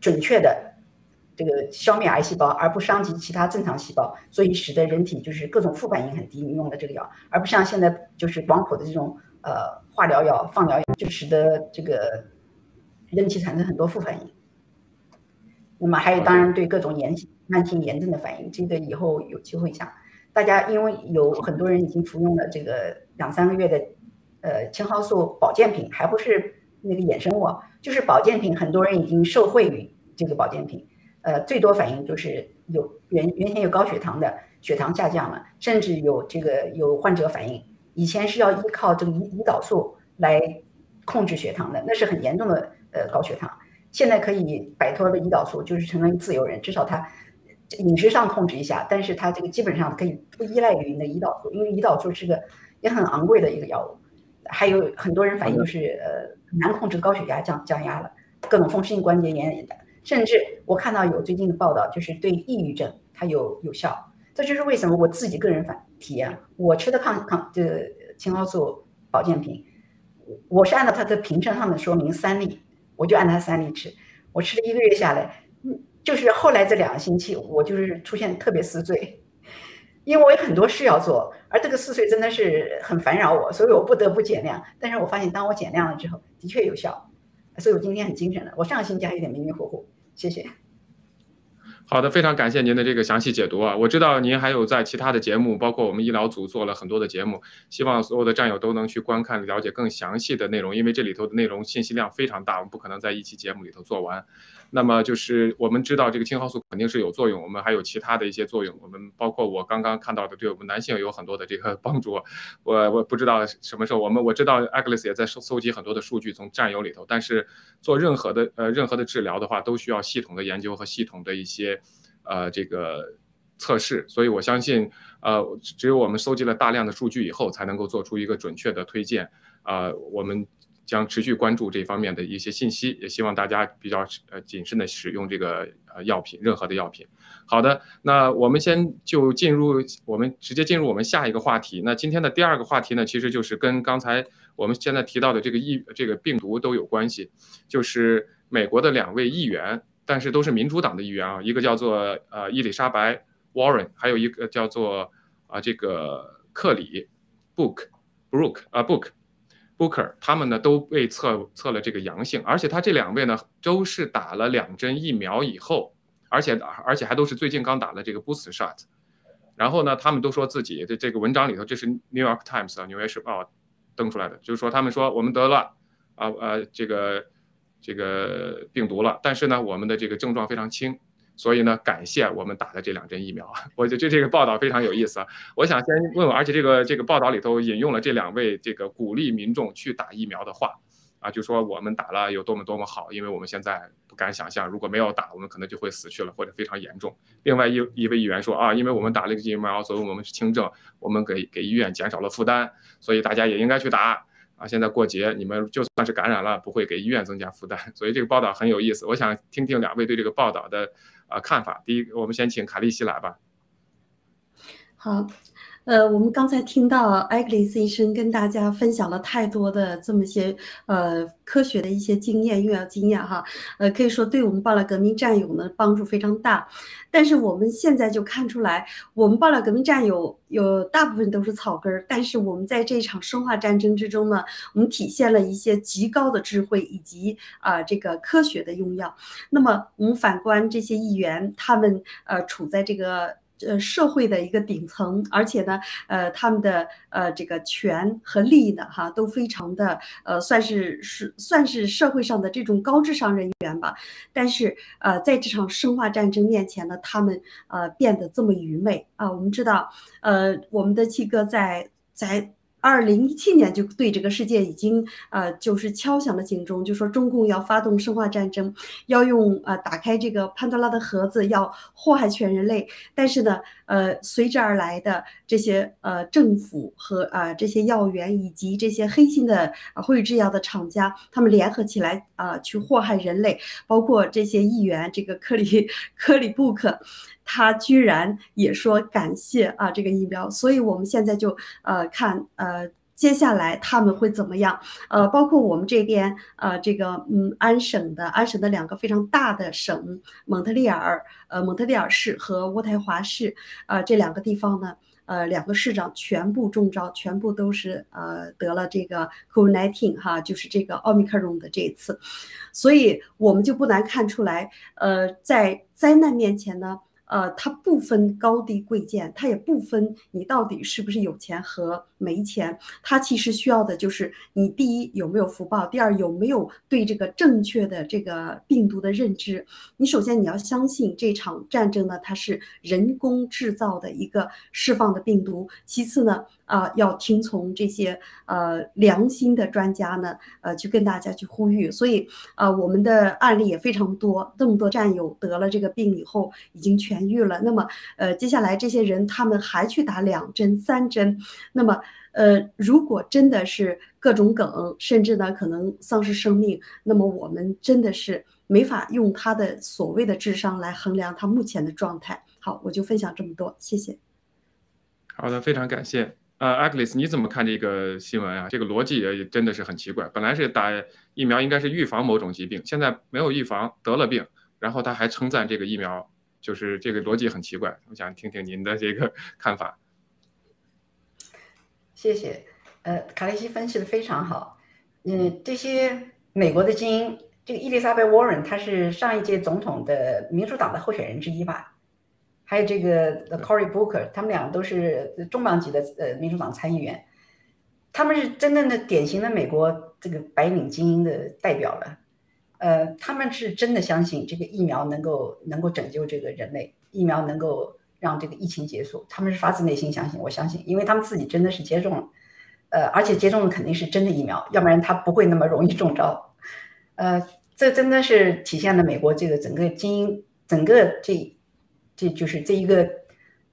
准确的这个消灭癌细胞，而不伤及其他正常细胞，所以使得人体就是各种副反应很低。你用的这个药，而不像现在就是广谱的这种呃。化疗药、放疗药就使得这个人体产生很多副反应。那么还有，当然对各种炎慢性炎症的反应，这个以后有机会讲。大家因为有很多人已经服用了这个两三个月的呃青蒿素保健品，还不是那个衍生物，就是保健品，很多人已经受惠于这个保健品。呃，最多反应就是有原原先有高血糖的，血糖下降了，甚至有这个有患者反映。以前是要依靠这个胰胰岛素来控制血糖的，那是很严重的呃高血糖。现在可以摆脱了胰岛素，就是成为自由人，至少他饮食上控制一下，但是他这个基本上可以不依赖于那胰岛素，因为胰岛素是个也很昂贵的一个药物。还有很多人反映是呃难控制高血压降降压了，各种风湿性关节炎甚至我看到有最近的报道，就是对抑郁症它有有效。这就是为什么我自己个人反体验，我吃的抗抗这青蒿素保健品，我是按照它的瓶称上面说明三粒，我就按它三粒吃。我吃了一个月下来，嗯，就是后来这两个星期，我就是出现特别嗜睡，*laughs* 因为我有很多事要做，而这个嗜睡真的是很烦扰我，所以我不得不减量。但是我发现，当我减量了之后，的确有效，所以我今天很精神了。我上个星期还有点迷迷糊糊，谢谢。好的，非常感谢您的这个详细解读啊！我知道您还有在其他的节目，包括我们医疗组做了很多的节目，希望所有的战友都能去观看，了解更详细的内容，因为这里头的内容信息量非常大，我们不可能在一期节目里头做完。那么就是我们知道这个青蒿素肯定是有作用，我们还有其他的一些作用，我们包括我刚刚看到的，对我们男性有很多的这个 *laughs* 帮助。我我不知道什么时候我们我知道 Agnes 也在收搜集很多的数据从战友里头，但是做任何的呃任何的治疗的话，都需要系统的研究和系统的一些呃这个测试，所以我相信呃只有我们收集了大量的数据以后，才能够做出一个准确的推荐啊我们。将持续关注这方面的一些信息，也希望大家比较呃谨慎的使用这个呃药品，任何的药品。好的，那我们先就进入，我们直接进入我们下一个话题。那今天的第二个话题呢，其实就是跟刚才我们现在提到的这个疫这个病毒都有关系，就是美国的两位议员，但是都是民主党的议员啊，一个叫做呃伊丽莎白 Warren，还有一个叫做啊这个克里 Book Brook 啊 Book。Booker 他们呢都被测测了这个阳性，而且他这两位呢都是打了两针疫苗以后，而且而且还都是最近刚打了这个 boost shot，然后呢他们都说自己的这个文章里头，这是 New York Times 啊纽约时报登出来的，就是说他们说我们得了啊呃这个这个病毒了，但是呢我们的这个症状非常轻。所以呢，感谢我们打的这两针疫苗，我觉得这这个报道非常有意思啊。我想先问问，而且这个这个报道里头引用了这两位这个鼓励民众去打疫苗的话啊，就说我们打了有多么多么好，因为我们现在不敢想象，如果没有打，我们可能就会死去了或者非常严重。另外一一位议员说啊，因为我们打了个疫苗，所以我们是轻症，我们给给医院减少了负担，所以大家也应该去打。啊，现在过节，你们就算是感染了，不会给医院增加负担，所以这个报道很有意思。我想听听两位对这个报道的啊看法。第一，我们先请卡利西来吧。好。呃，我们刚才听到艾格里斯医生跟大家分享了太多的这么些呃科学的一些经验、用药经验哈，呃，可以说对我们爆料革命战友呢帮助非常大。但是我们现在就看出来，我们爆料革命战友有大部分都是草根儿，但是我们在这场生化战争之中呢，我们体现了一些极高的智慧以及啊这个科学的用药。那么我们反观这些议员，他们呃处在这个。呃，社会的一个顶层，而且呢，呃，他们的呃这个权和利益呢，哈，都非常的呃，算是是算是社会上的这种高智商人员吧。但是呃，在这场生化战争面前呢，他们呃变得这么愚昧啊。我们知道，呃，我们的七哥在在。二零一七年就对这个世界已经呃就是敲响了警钟，就说中共要发动生化战争，要用呃打开这个潘多拉的盒子，要祸害全人类。但是呢，呃随之而来的这些呃政府和啊这些药源以及这些黑心的辉瑞制药的厂家，他们联合起来啊去祸害人类，包括这些议员，这个克里 *laughs* 克里布克。他居然也说感谢啊这个疫苗，所以我们现在就呃看呃接下来他们会怎么样？呃，包括我们这边呃这个嗯安省的安省的两个非常大的省蒙特利尔呃蒙特利尔市和渥太华市呃这两个地方呢呃两个市长全部中招，全部都是呃得了这个 COVID-19 哈，就是这个奥密克戎的这一次，所以我们就不难看出来呃在灾难面前呢。呃，它不分高低贵贱，它也不分你到底是不是有钱和没钱，它其实需要的就是你第一有没有福报，第二有没有对这个正确的这个病毒的认知。你首先你要相信这场战争呢，它是人工制造的一个释放的病毒。其次呢。啊，要听从这些呃良心的专家呢，呃，去跟大家去呼吁。所以啊，我们的案例也非常多，这么多战友得了这个病以后已经痊愈了。那么呃，接下来这些人他们还去打两针、三针，那么呃，如果真的是各种梗，甚至呢可能丧失生命，那么我们真的是没法用他的所谓的智商来衡量他目前的状态。好，我就分享这么多，谢谢。好的，非常感谢。呃，Agnes，你怎么看这个新闻啊？这个逻辑也真的是很奇怪。本来是打疫苗应该是预防某种疾病，现在没有预防，得了病，然后他还称赞这个疫苗，就是这个逻辑很奇怪。我想听听您的这个 *laughs* 看法。谢谢。呃，卡雷西分析的非常好。嗯，这些美国的精英，这个伊丽莎白·沃伦，她是上一届总统的民主党的候选人之一吧？还有这个 Cory Booker，他们俩都是重量级的呃民主党参议员，他们是真正的典型的美国这个白领精英的代表了。呃，他们是真的相信这个疫苗能够能够拯救这个人类，疫苗能够让这个疫情结束，他们是发自内心相信。我相信，因为他们自己真的是接种了，呃，而且接种的肯定是真的疫苗，要不然他不会那么容易中招。呃，这真的是体现了美国这个整个精英整个这。这就是这一个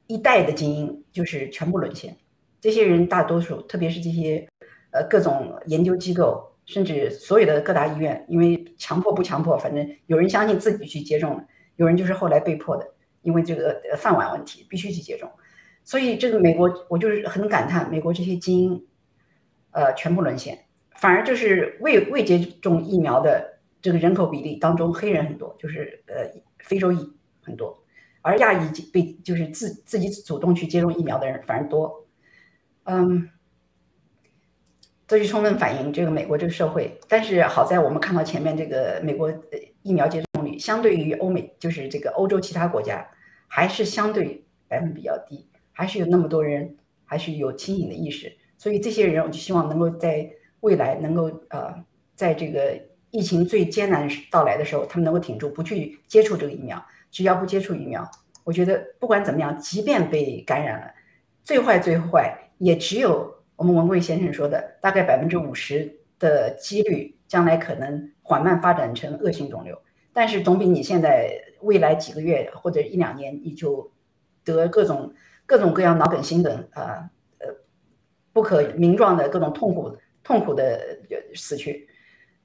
一代的精英，就是全部沦陷。这些人大多数，特别是这些呃各种研究机构，甚至所有的各大医院，因为强迫不强迫，反正有人相信自己去接种了，有人就是后来被迫的，因为这个饭碗问题必须去接种。所以这个美国，我就是很感叹，美国这些精英，呃，全部沦陷，反而就是未未接种疫苗的这个人口比例当中，黑人很多，就是呃非洲裔很多。而亚裔被就是自自己主动去接种疫苗的人反而多，嗯，这就充分反映这个美国这个社会。但是好在我们看到前面这个美国疫苗接种率相对于欧美，就是这个欧洲其他国家还是相对百分比较低，还是有那么多人还是有清醒的意识。所以这些人我就希望能够在未来能够呃，在这个疫情最艰难到来的时候，他们能够挺住，不去接触这个疫苗。只要不接触疫苗，我觉得不管怎么样，即便被感染了，最坏最坏也只有我们文贵先生说的大概百分之五十的几率，将来可能缓慢发展成恶性肿瘤。但是总比你现在未来几个月或者一两年你就得各种各种各样脑梗、心梗啊呃不可名状的各种痛苦痛苦的死去。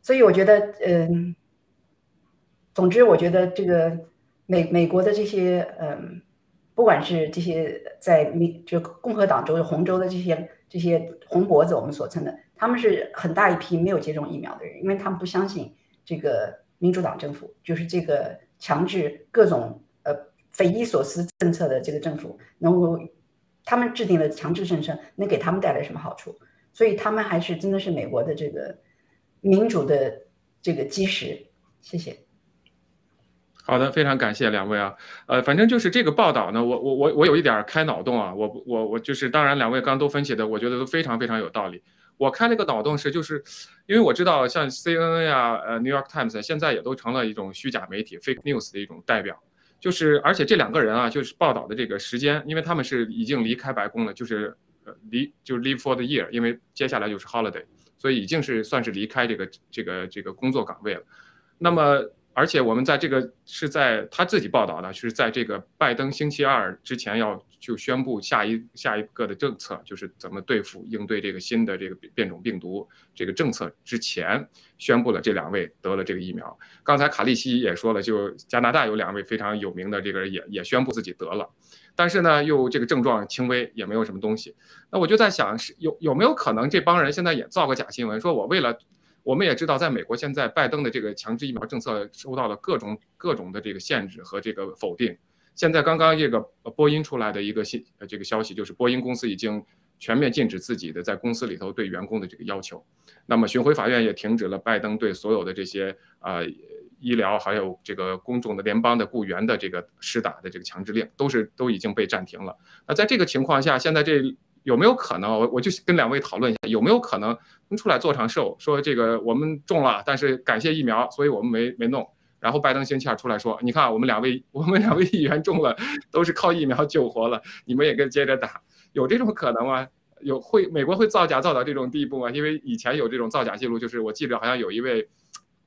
所以我觉得，嗯，总之我觉得这个。美美国的这些，嗯，不管是这些在民就共和党州、红州的这些这些红脖子，我们所称的，他们是很大一批没有接种疫苗的人，因为他们不相信这个民主党政府，就是这个强制各种呃匪夷所思政策的这个政府能够，他们制定了强制政策能给他们带来什么好处？所以他们还是真的是美国的这个民主的这个基石。谢谢。好的，非常感谢两位啊，呃，反正就是这个报道呢，我我我我有一点开脑洞啊，我我我就是，当然两位刚都分析的，我觉得都非常非常有道理。我开了一个脑洞是，就是因为我知道像 CNN 呀，呃，New York Times 现在也都成了一种虚假媒体 fake news 的一种代表，就是而且这两个人啊，就是报道的这个时间，因为他们是已经离开白宫了，就是呃离就是 leave for the year，因为接下来就是 holiday，所以已经是算是离开这个这个这个工作岗位了，那么。而且我们在这个是在他自己报道的，是在这个拜登星期二之前要就宣布下一下一个的政策，就是怎么对付应对这个新的这个变种病毒这个政策之前宣布了这两位得了这个疫苗。刚才卡利西也说了，就加拿大有两位非常有名的这个人也也宣布自己得了，但是呢又这个症状轻微，也没有什么东西。那我就在想，是有有没有可能这帮人现在也造个假新闻，说我为了。我们也知道，在美国现在拜登的这个强制疫苗政策受到了各种各种的这个限制和这个否定。现在刚刚这个波音出来的一个信呃这个消息，就是波音公司已经全面禁止自己的在公司里头对员工的这个要求。那么巡回法院也停止了拜登对所有的这些啊医疗还有这个公众的联邦的雇员的这个施打的这个强制令，都是都已经被暂停了。那在这个情况下，现在这。有没有可能？我我就跟两位讨论一下，有没有可能出来做场 show，说这个我们中了，但是感谢疫苗，所以我们没没弄。然后拜登星期二出来说，你看我们两位我们两位议员中了，都是靠疫苗救活了，你们也跟接着打，有这种可能吗？有会美国会造假造到这种地步吗？因为以前有这种造假记录，就是我记得好像有一位。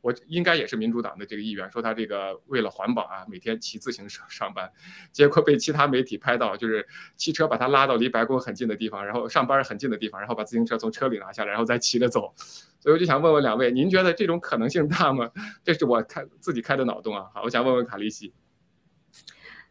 我应该也是民主党的这个议员，说他这个为了环保啊，每天骑自行车上班，结果被其他媒体拍到，就是汽车把他拉到离白宫很近的地方，然后上班很近的地方，然后把自行车从车里拿下来，然后再骑着走。所以我就想问问两位，您觉得这种可能性大吗？这是我开自己开的脑洞啊。好，我想问问卡利西。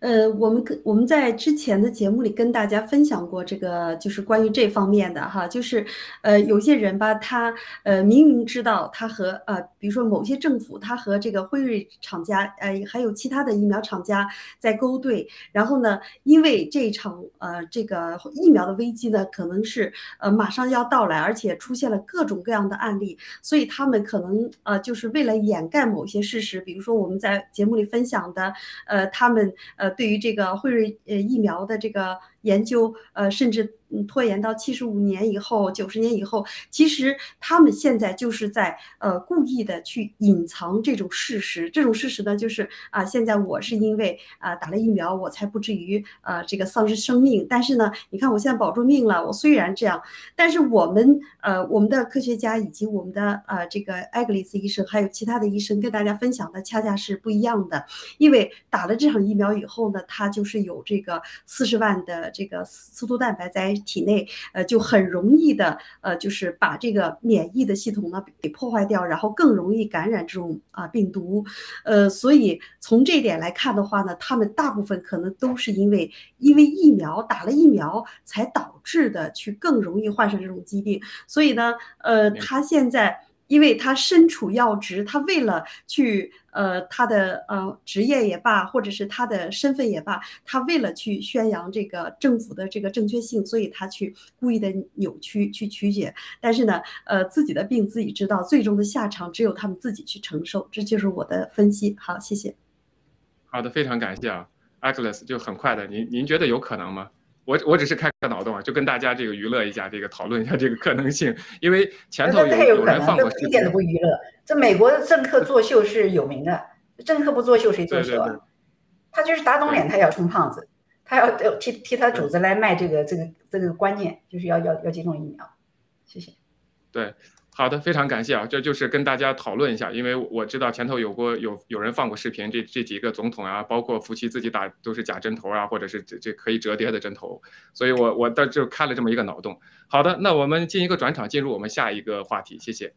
呃，我们跟我们在之前的节目里跟大家分享过这个，就是关于这方面的哈，就是呃，有些人吧，他呃明明知道他和呃，比如说某些政府，他和这个辉瑞厂家，呃，还有其他的疫苗厂家在勾兑，然后呢，因为这场呃这个疫苗的危机呢，可能是呃马上要到来，而且出现了各种各样的案例，所以他们可能呃就是为了掩盖某些事实，比如说我们在节目里分享的，呃，他们呃。对于这个辉瑞呃疫苗的这个。研究呃，甚至拖延到七十五年以后、九十年以后，其实他们现在就是在呃故意的去隐藏这种事实。这种事实呢，就是啊，现在我是因为啊打了疫苗，我才不至于呃这个丧失生命。但是呢，你看我现在保住命了。我虽然这样，但是我们呃我们的科学家以及我们的呃这个艾格里斯医生还有其他的医生跟大家分享的恰恰是不一样的。因为打了这场疫苗以后呢，他就是有这个四十万的。这个刺突蛋白在体内，呃，就很容易的，呃，就是把这个免疫的系统呢给破坏掉，然后更容易感染这种啊病毒，呃，所以从这一点来看的话呢，他们大部分可能都是因为因为疫苗打了疫苗才导致的，去更容易患上这种疾病，所以呢，呃，他现在。因为他身处要职，他为了去呃他的呃职业也罢，或者是他的身份也罢，他为了去宣扬这个政府的这个正确性，所以他去故意的扭曲去曲解。但是呢，呃自己的病自己知道，最终的下场只有他们自己去承受。这就是我的分析。好，谢谢。好的，非常感谢啊，Alex，就很快的，您您觉得有可能吗？我我只是开个脑洞啊，就跟大家这个娱乐一下，这个讨论一下这个可能性。因为前头有有人放过一点都不娱乐。这美国的政客作秀是有名的，政客不作秀谁作秀啊？他就是打肿脸，他要充胖子，他要替替他主子来卖这个这个这个观念，就是要要要接种疫苗。谢谢。对。好的，非常感谢啊！这就是跟大家讨论一下，因为我知道前头有过有有人放过视频，这这几个总统啊，包括夫妻自己打都是假针头啊，或者是这这可以折叠的针头，所以我我到就开了这么一个脑洞。好的，那我们进一个转场，进入我们下一个话题，谢谢。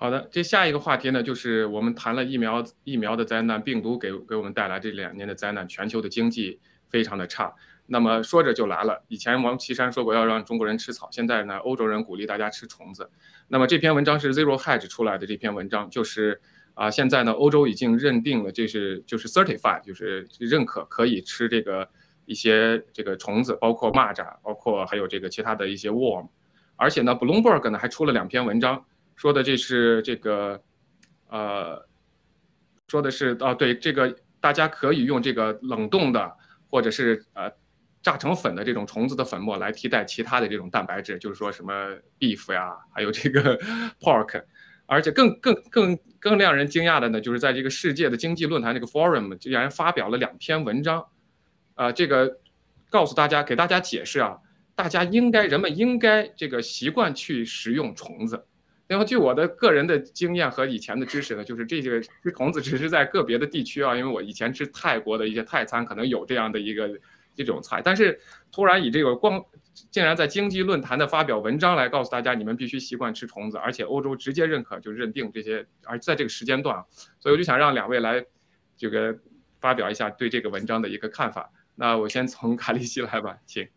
好的，这下一个话题呢，就是我们谈了疫苗疫苗的灾难，病毒给给我们带来这两年的灾难，全球的经济非常的差。那么说着就来了，以前王岐山说过要让中国人吃草，现在呢，欧洲人鼓励大家吃虫子。那么这篇文章是 Zero Hedge 出来的这篇文章，就是啊，现在呢，欧洲已经认定了，这是就是 certified，就是认可可以吃这个一些这个虫子，包括蚂蚱，包括还有这个其他的一些 worm。而且呢，Bloomberg 呢还出了两篇文章。说的这是这个，呃，说的是啊，对这个大家可以用这个冷冻的或者是呃榨成粉的这种虫子的粉末来替代其他的这种蛋白质，就是说什么 beef 呀，还有这个 *laughs* pork，而且更更更更让人惊讶的呢，就是在这个世界的经济论坛这个 forum 竟然发表了两篇文章，啊，这个告诉大家给大家解释啊，大家应该人们应该这个习惯去食用虫子。然后，据我的个人的经验和以前的知识呢，就是这个吃虫子只是在个别的地区啊，因为我以前吃泰国的一些泰餐，可能有这样的一个这种菜。但是突然以这个光，竟然在经济论坛的发表文章来告诉大家，你们必须习惯吃虫子，而且欧洲直接认可就认定这些，而在这个时间段，所以我就想让两位来这个发表一下对这个文章的一个看法。那我先从 *laughs* 卡利西来吧，请。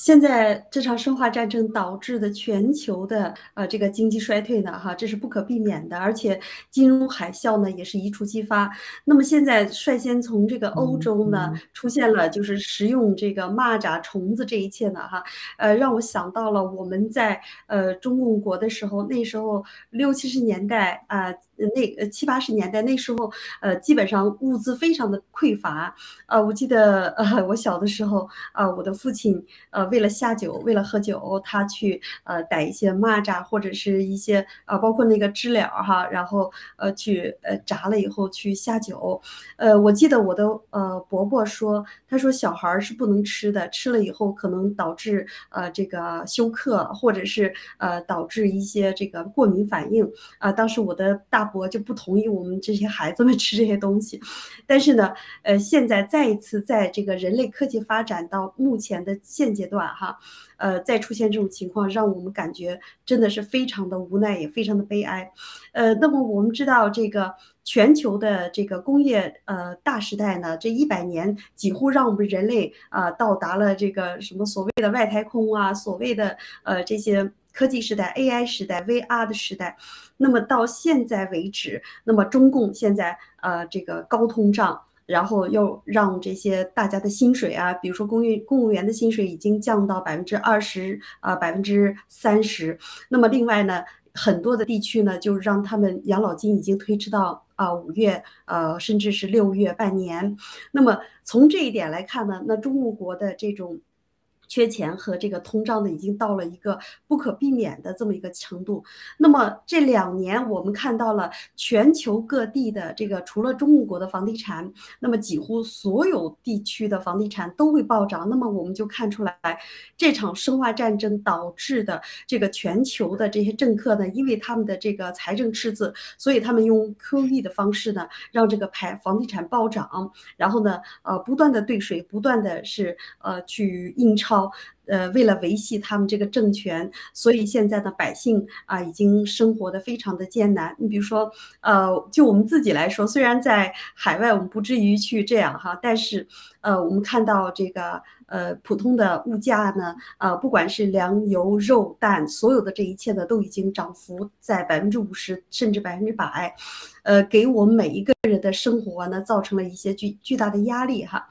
现在这场生化战争导致的全球的呃这个经济衰退呢，哈，这是不可避免的，而且金融海啸呢也是一触即发。那么现在率先从这个欧洲呢出现了就是食用这个蚂蚱虫子这一切呢，哈，呃，让我想到了我们在呃中共国的时候，那时候六七十年代啊，那呃七八十年代那时候，呃，基本上物资非常的匮乏。呃，我记得呃我小的时候啊，我的父亲呃。为了下酒，为了喝酒，他去呃逮一些蚂蚱或者是一些啊，包括那个知了哈，然后呃去呃炸了以后去下酒。呃，我记得我的呃伯伯说，他说小孩是不能吃的，吃了以后可能导致呃这个休克，或者是呃导致一些这个过敏反应啊。当时我的大伯就不同意我们这些孩子们 *laughs* 吃这些东西，但是呢，呃，现在再一次在这个人类科技发展到目前的现阶段。哈，呃，再出现这种情况，让我们感觉真的是非常的无奈，也非常的悲哀。呃，那么我们知道，这个全球的这个工业呃大时代呢，这一百年几乎让我们人类啊到达了这个什么所谓的外太空啊，所谓的呃这些科技时代、AI 时代、VR 的时代。那么到现在为止，那么中共现在呃这个高通胀。然后又让这些大家的薪水啊，比如说公务公务员的薪水已经降到百分之二十啊，百分之三十。那么另外呢，很多的地区呢，就让他们养老金已经推迟到啊五月，呃，甚至是六月半年。那么从这一点来看呢，那中国的这种。缺钱和这个通胀呢，已经到了一个不可避免的这么一个程度。那么这两年，我们看到了全球各地的这个，除了中国的房地产，那么几乎所有地区的房地产都会暴涨。那么我们就看出来，这场生化战争导致的这个全球的这些政客呢，因为他们的这个财政赤字，所以他们用 QE 的方式呢，让这个排房地产暴涨，然后呢，呃，不断的兑水，不断的是呃去印钞。呃，为了维系他们这个政权，所以现在的百姓啊，已经生活的非常的艰难。你比如说，呃，就我们自己来说，虽然在海外我们不至于去这样哈，但是呃，我们看到这个呃普通的物价呢，呃，不管是粮油肉蛋，所有的这一切呢，都已经涨幅在百分之五十甚至百分之百，呃，给我们每一个人的生活呢，造成了一些巨巨大的压力哈。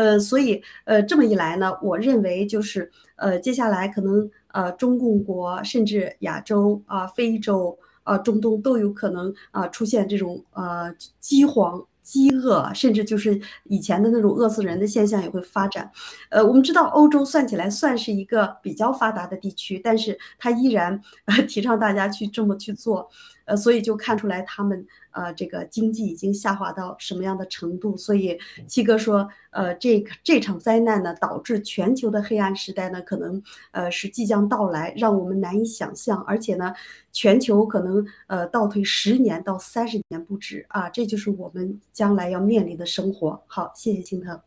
呃，所以呃，这么一来呢，我认为就是呃，接下来可能呃，中共国甚至亚洲啊、非洲啊、中东都有可能啊出现这种呃饥荒、饥饿，甚至就是以前的那种饿死人的现象也会发展。呃，我们知道欧洲算起来算是一个比较发达的地区，但是它依然 *laughs* 提倡大家去这么去做。呃，所以就看出来他们呃这个经济已经下滑到什么样的程度。所以七哥说，呃，这个这场灾难呢，导致全球的黑暗时代呢，可能呃是即将到来，让我们难以想象。而且呢，全球可能呃倒退十年到三十年不止啊，这就是我们将来要面临的生活。好，谢谢青藤。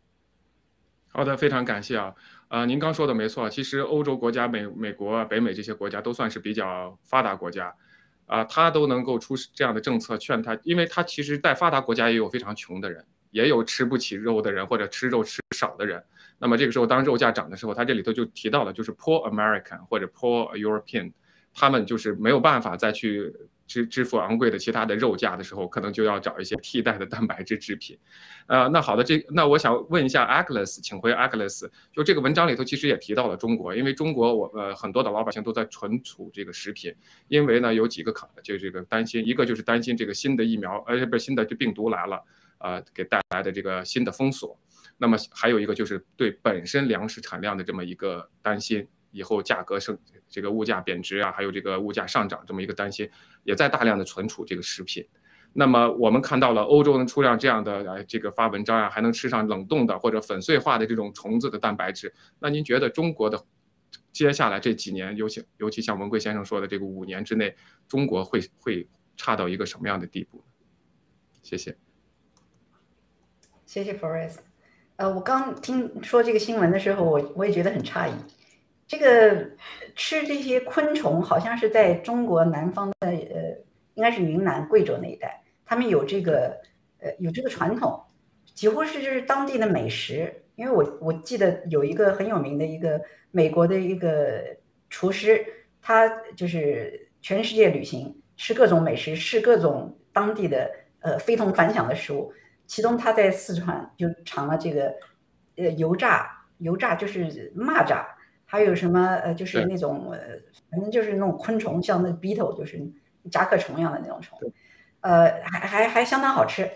好的，非常感谢啊。啊，您刚说的没错，其实欧洲国家、美美国、北美这些国家都算是比较发达国家。啊，他都能够出这样的政策劝他，因为他其实，在发达国家也有非常穷的人，也有吃不起肉的人，或者吃肉吃少的人。那么这个时候，当肉价涨的时候，他这里头就提到了，就是 poor American 或者 poor European，他们就是没有办法再去。支支付昂贵的其他的肉价的时候，可能就要找一些替代的蛋白质制品。呃，那好的，这那我想问一下 Agnes，请回 Agnes，就这个文章里头其实也提到了中国，因为中国我呃很多的老百姓都在存储这个食品，因为呢有几个考就这个担心，一个就是担心这个新的疫苗，呃不是新的这病毒来了，呃给带来的这个新的封锁，那么还有一个就是对本身粮食产量的这么一个担心。以后价格升，这个物价贬值啊，还有这个物价上涨这么一个担心，也在大量的存储这个食品。那么我们看到了欧洲能出让这样的呃这个发文章啊，还能吃上冷冻的或者粉碎化的这种虫子的蛋白质。那您觉得中国的接下来这几年，尤其尤其像文贵先生说的这个五年之内，中国会会差到一个什么样的地步？谢谢。谢谢 Forest。呃，我刚听说这个新闻的时候，我我也觉得很诧异。这个吃这些昆虫，好像是在中国南方的呃，应该是云南、贵州那一带，他们有这个呃有这个传统，几乎是就是当地的美食。因为我我记得有一个很有名的一个美国的一个厨师，他就是全世界旅行，吃各种美食，试各种当地的呃非同凡响的食物。其中他在四川就尝了这个呃油炸油炸就是蚂蚱，还有什么呃就是那种呃反正就是那种昆虫，像那 beetle 就是甲壳虫一样的那种虫，呃还还还相当好吃。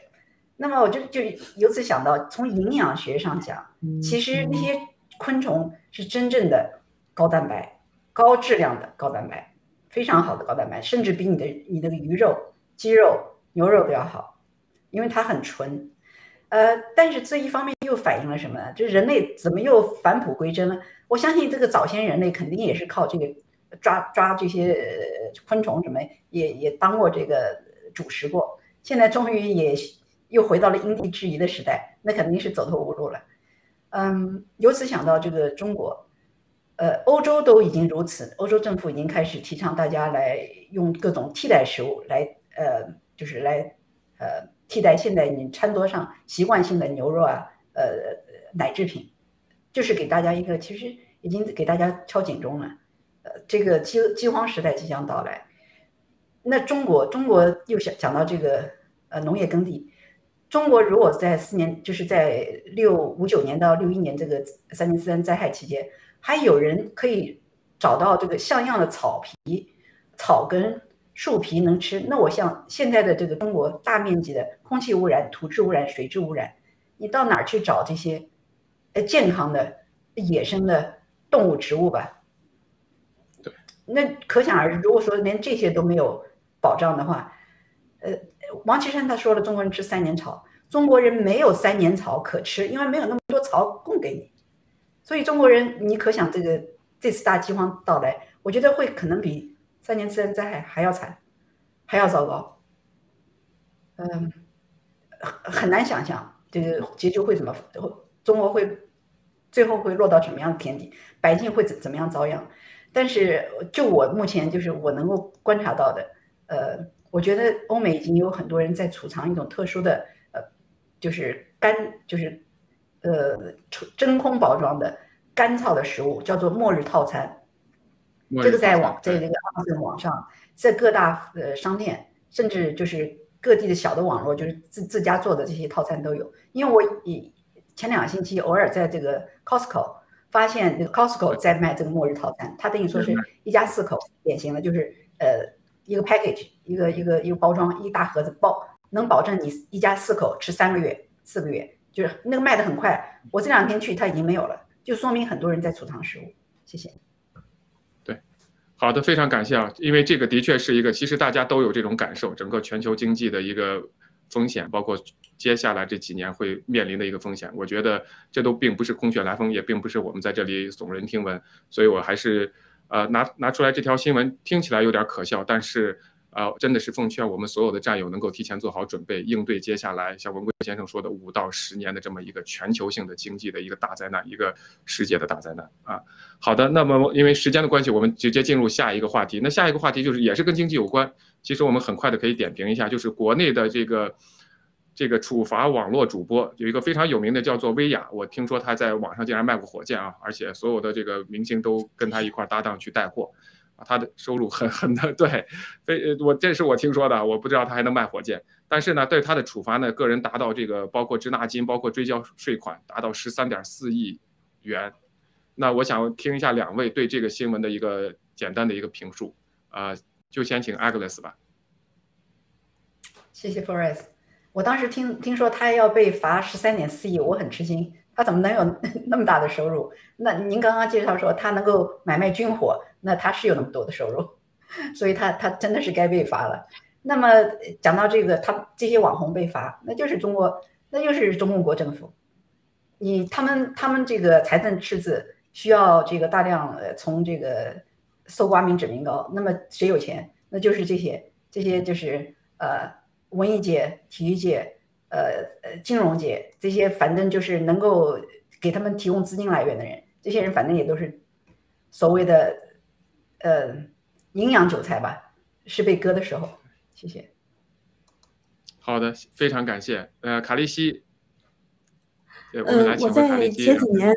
那么我就就由此想到，从营养学上讲，其实那些昆虫是真正的高蛋白、高质量的高蛋白，非常好的高蛋白，甚至比你的你的鱼肉、鸡肉、牛肉都要好，因为它很纯。呃，但是这一方面又反映了什么呢？就是人类怎么又返璞归真了？我相信这个早先人类肯定也是靠这个抓抓这些昆虫什么，也也当过这个主食过，现在终于也。又回到了因地制宜的时代，那肯定是走投无路了。嗯，由此想到这个中国，呃，欧洲都已经如此，欧洲政府已经开始提倡大家来用各种替代食物来，呃，就是来，呃，替代现在你餐桌上习惯性的牛肉啊，呃，奶制品，就是给大家一个，其实已经给大家敲警钟了。呃，这个饥饥荒时代即将到来，那中国，中国又想讲到这个，呃，农业耕地。中国如果在四年，就是在六五九年到六一年这个三年自然灾害期间，还有人可以找到这个像样的草皮、草根、树皮能吃，那我像现在的这个中国大面积的空气污染、土质污染、水质污染，你到哪儿去找这些呃健康的野生的动物植物吧？对，那可想而知，如果说连这些都没有保障的话，呃。王岐山他说了，中国人吃三年草，中国人没有三年草可吃，因为没有那么多草供给你，所以中国人，你可想这个这次大饥荒到来，我觉得会可能比三年自然灾害还要惨，还要糟糕。嗯，很很难想象这个结局会怎么，中国会最后会落到什么样的田地，百姓会怎怎么样遭殃。但是就我目前就是我能够观察到的，呃。我觉得欧美已经有很多人在储藏一种特殊的，呃，就是干，就是呃，真空包装的干燥的食物，叫做末日套餐。这个在网，在这个网上，在各大呃商店，甚至就是各地的小的网络，就是自自家做的这些套餐都有。因为我以前两个星期偶尔在这个 Costco 发现，那个 Costco 在卖这个末日套餐，它等于说是一家四口，典型的就是呃。一个 package，一个一个一个包装，一大盒子包，能保证你一家四口吃三个月、四个月，就是那个卖的很快。我这两天去，它已经没有了，就说明很多人在储藏食物。谢谢。好的，非常感谢啊，因为这个的确是一个，其实大家都有这种感受，整个全球经济的一个风险，包括接下来这几年会面临的一个风险。我觉得这都并不是空穴来风，也并不是我们在这里耸人听闻，所以我还是。呃，拿拿出来这条新闻听起来有点可笑，但是，呃，真的是奉劝我们所有的战友能够提前做好准备，应对接下来像文贵先生说的五到十年的这么一个全球性的经济的一个大灾难，一个世界的大灾难啊。好的，那么因为时间的关系，我们直接进入下一个话题。那下一个话题就是也是跟经济有关，其实我们很快的可以点评一下，就是国内的这个。这个处罚网络主播有一个非常有名的叫做薇娅，我听说他在网上竟然卖过火箭啊，而且所有的这个明星都跟他一块搭档去带货，他的收入很 *laughs* 很的对，非我这是我听说的，我不知道他还能卖火箭，但是呢，对他的处罚呢，个人达到这个包括滞纳金，包括追缴税款，达到十三点四亿元。那我想听一下两位对这个新闻的一个简单的一个评述，啊，就先请 Agnes 吧。谢谢 Forest。我当时听听说他要被罚十三点四亿，我很吃惊，他怎么能有 *laughs* 那么大的收入？那您刚刚介绍说他能够买卖军火，那他是有那么多的收入，*laughs* 所以他他真的是该被罚了。那么讲到这个，他这些网红被罚，那就是中国，那就是中共国政府，你他们他们这个财政赤字需要这个大量呃从这个搜刮民脂民膏，那么谁有钱？那就是这些这些就是呃。文艺界、体育界、呃呃金融界这些，反正就是能够给他们提供资金来源的人，这些人反正也都是所谓的呃营养韭菜吧，是被割的时候。谢谢。好的，非常感谢。呃，卡利西。呃，我在前几年。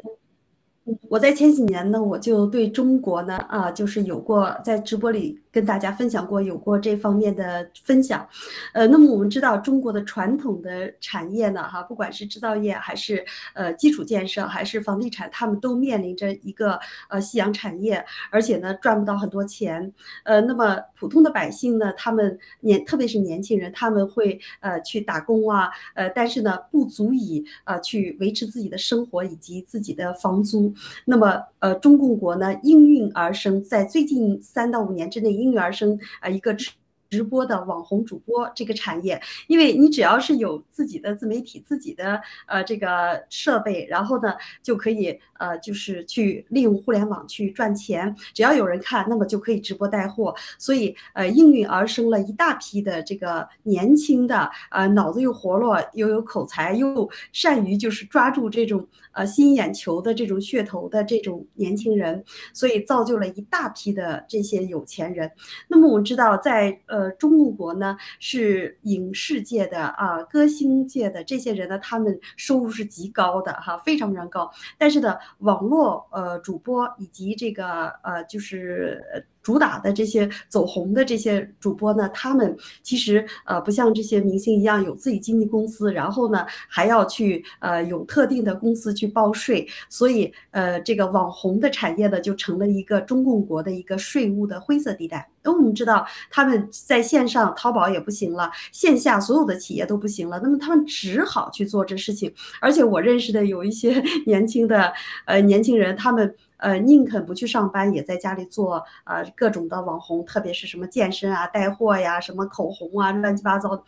我在前几年呢，我就对中国呢，啊，就是有过在直播里跟大家分享过，有过这方面的分享。呃，那么我们知道中国的传统的产业呢，哈，不管是制造业还是呃基础建设还是房地产，他们都面临着一个呃夕阳产业，而且呢赚不到很多钱。呃，那么普通的百姓呢，他们年特别是年轻人，他们会呃去打工啊，呃，但是呢不足以啊去维持自己的生活以及自己的房租。那么，呃，中共国呢应运而生，在最近三到五年之内应运而生啊一个。直播的网红主播这个产业，因为你只要是有自己的自媒体、自己的呃这个设备，然后呢就可以呃就是去利用互联网去赚钱。只要有人看，那么就可以直播带货。所以呃应运而生了一大批的这个年轻的呃脑子又活络又有口才又善于就是抓住这种呃吸引眼球的这种噱头的这种年轻人，所以造就了一大批的这些有钱人。那么我们知道在呃。呃，中国呢是影视界的啊，歌星界的这些人呢，他们收入是极高的哈，非常非常高。但是呢，网络呃主播以及这个呃就是。主打的这些走红的这些主播呢，他们其实呃不像这些明星一样有自己经纪公司，然后呢还要去呃有特定的公司去报税，所以呃这个网红的产业呢就成了一个中共国的一个税务的灰色地带。那我们知道他们在线上淘宝也不行了，线下所有的企业都不行了，那么他们只好去做这事情。而且我认识的有一些 *laughs* 年轻的呃年轻人，他们。呃，宁肯不去上班，也在家里做呃各种的网红，特别是什么健身啊、带货呀、什么口红啊，乱七八糟的。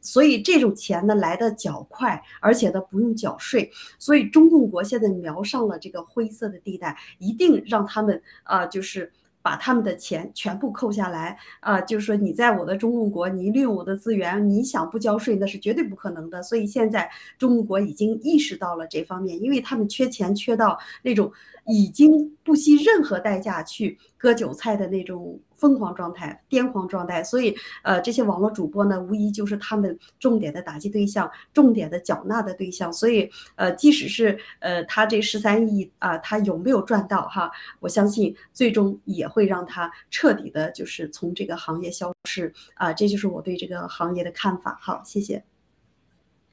所以这种钱呢来的较快，而且呢不用缴税。所以中共国现在瞄上了这个灰色的地带，一定让他们啊，就是。把他们的钱全部扣下来啊！就是说，你在我的中共国，你利用我的资源，你想不交税那是绝对不可能的。所以现在中国已经意识到了这方面，因为他们缺钱缺到那种已经不惜任何代价去。割韭菜的那种疯狂状态、癫狂状态，所以呃，这些网络主播呢，无疑就是他们重点的打击对象、重点的缴纳的对象。所以呃，即使是呃他这十三亿啊，他有没有赚到哈？我相信最终也会让他彻底的，就是从这个行业消失啊。这就是我对这个行业的看法。好，谢谢。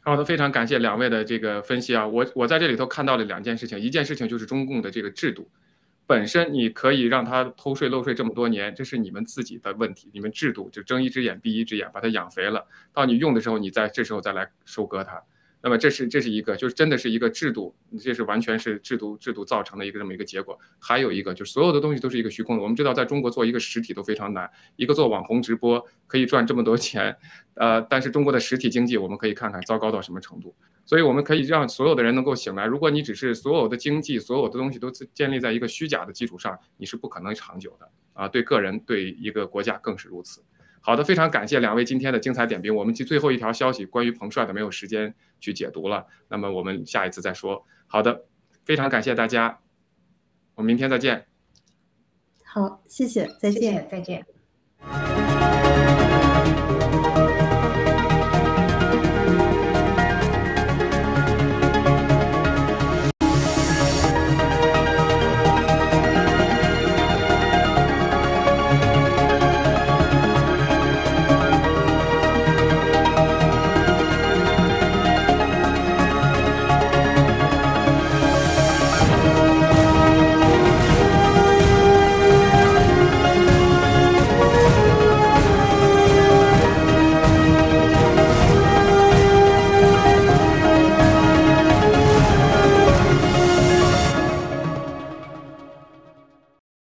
好的，非常感谢两位的这个分析啊。我我在这里头看到了两件事情，一件事情就是中共的这个制度。本身你可以让他偷税漏税这么多年，这是你们自己的问题，你们制度就睁一只眼闭一只眼，把他养肥了。到你用的时候，你在这时候再来收割他。那么这是这是一个，就是真的是一个制度，这是完全是制度制度造成的一个这么一个结果。还有一个就是所有的东西都是一个虚空的。我们知道，在中国做一个实体都非常难，一个做网红直播可以赚这么多钱，呃，但是中国的实体经济我们可以看看糟糕到什么程度。所以我们可以让所有的人能够醒来。如果你只是所有的经济所有的东西都建立在一个虚假的基础上，你是不可能长久的啊！对个人对一个国家更是如此。好的，非常感谢两位今天的精彩点评。我们最后一条消息，关于彭帅的没有时间去解读了，那么我们下一次再说。好的，非常感谢大家，我们明天再见。好，谢谢，再见，再见。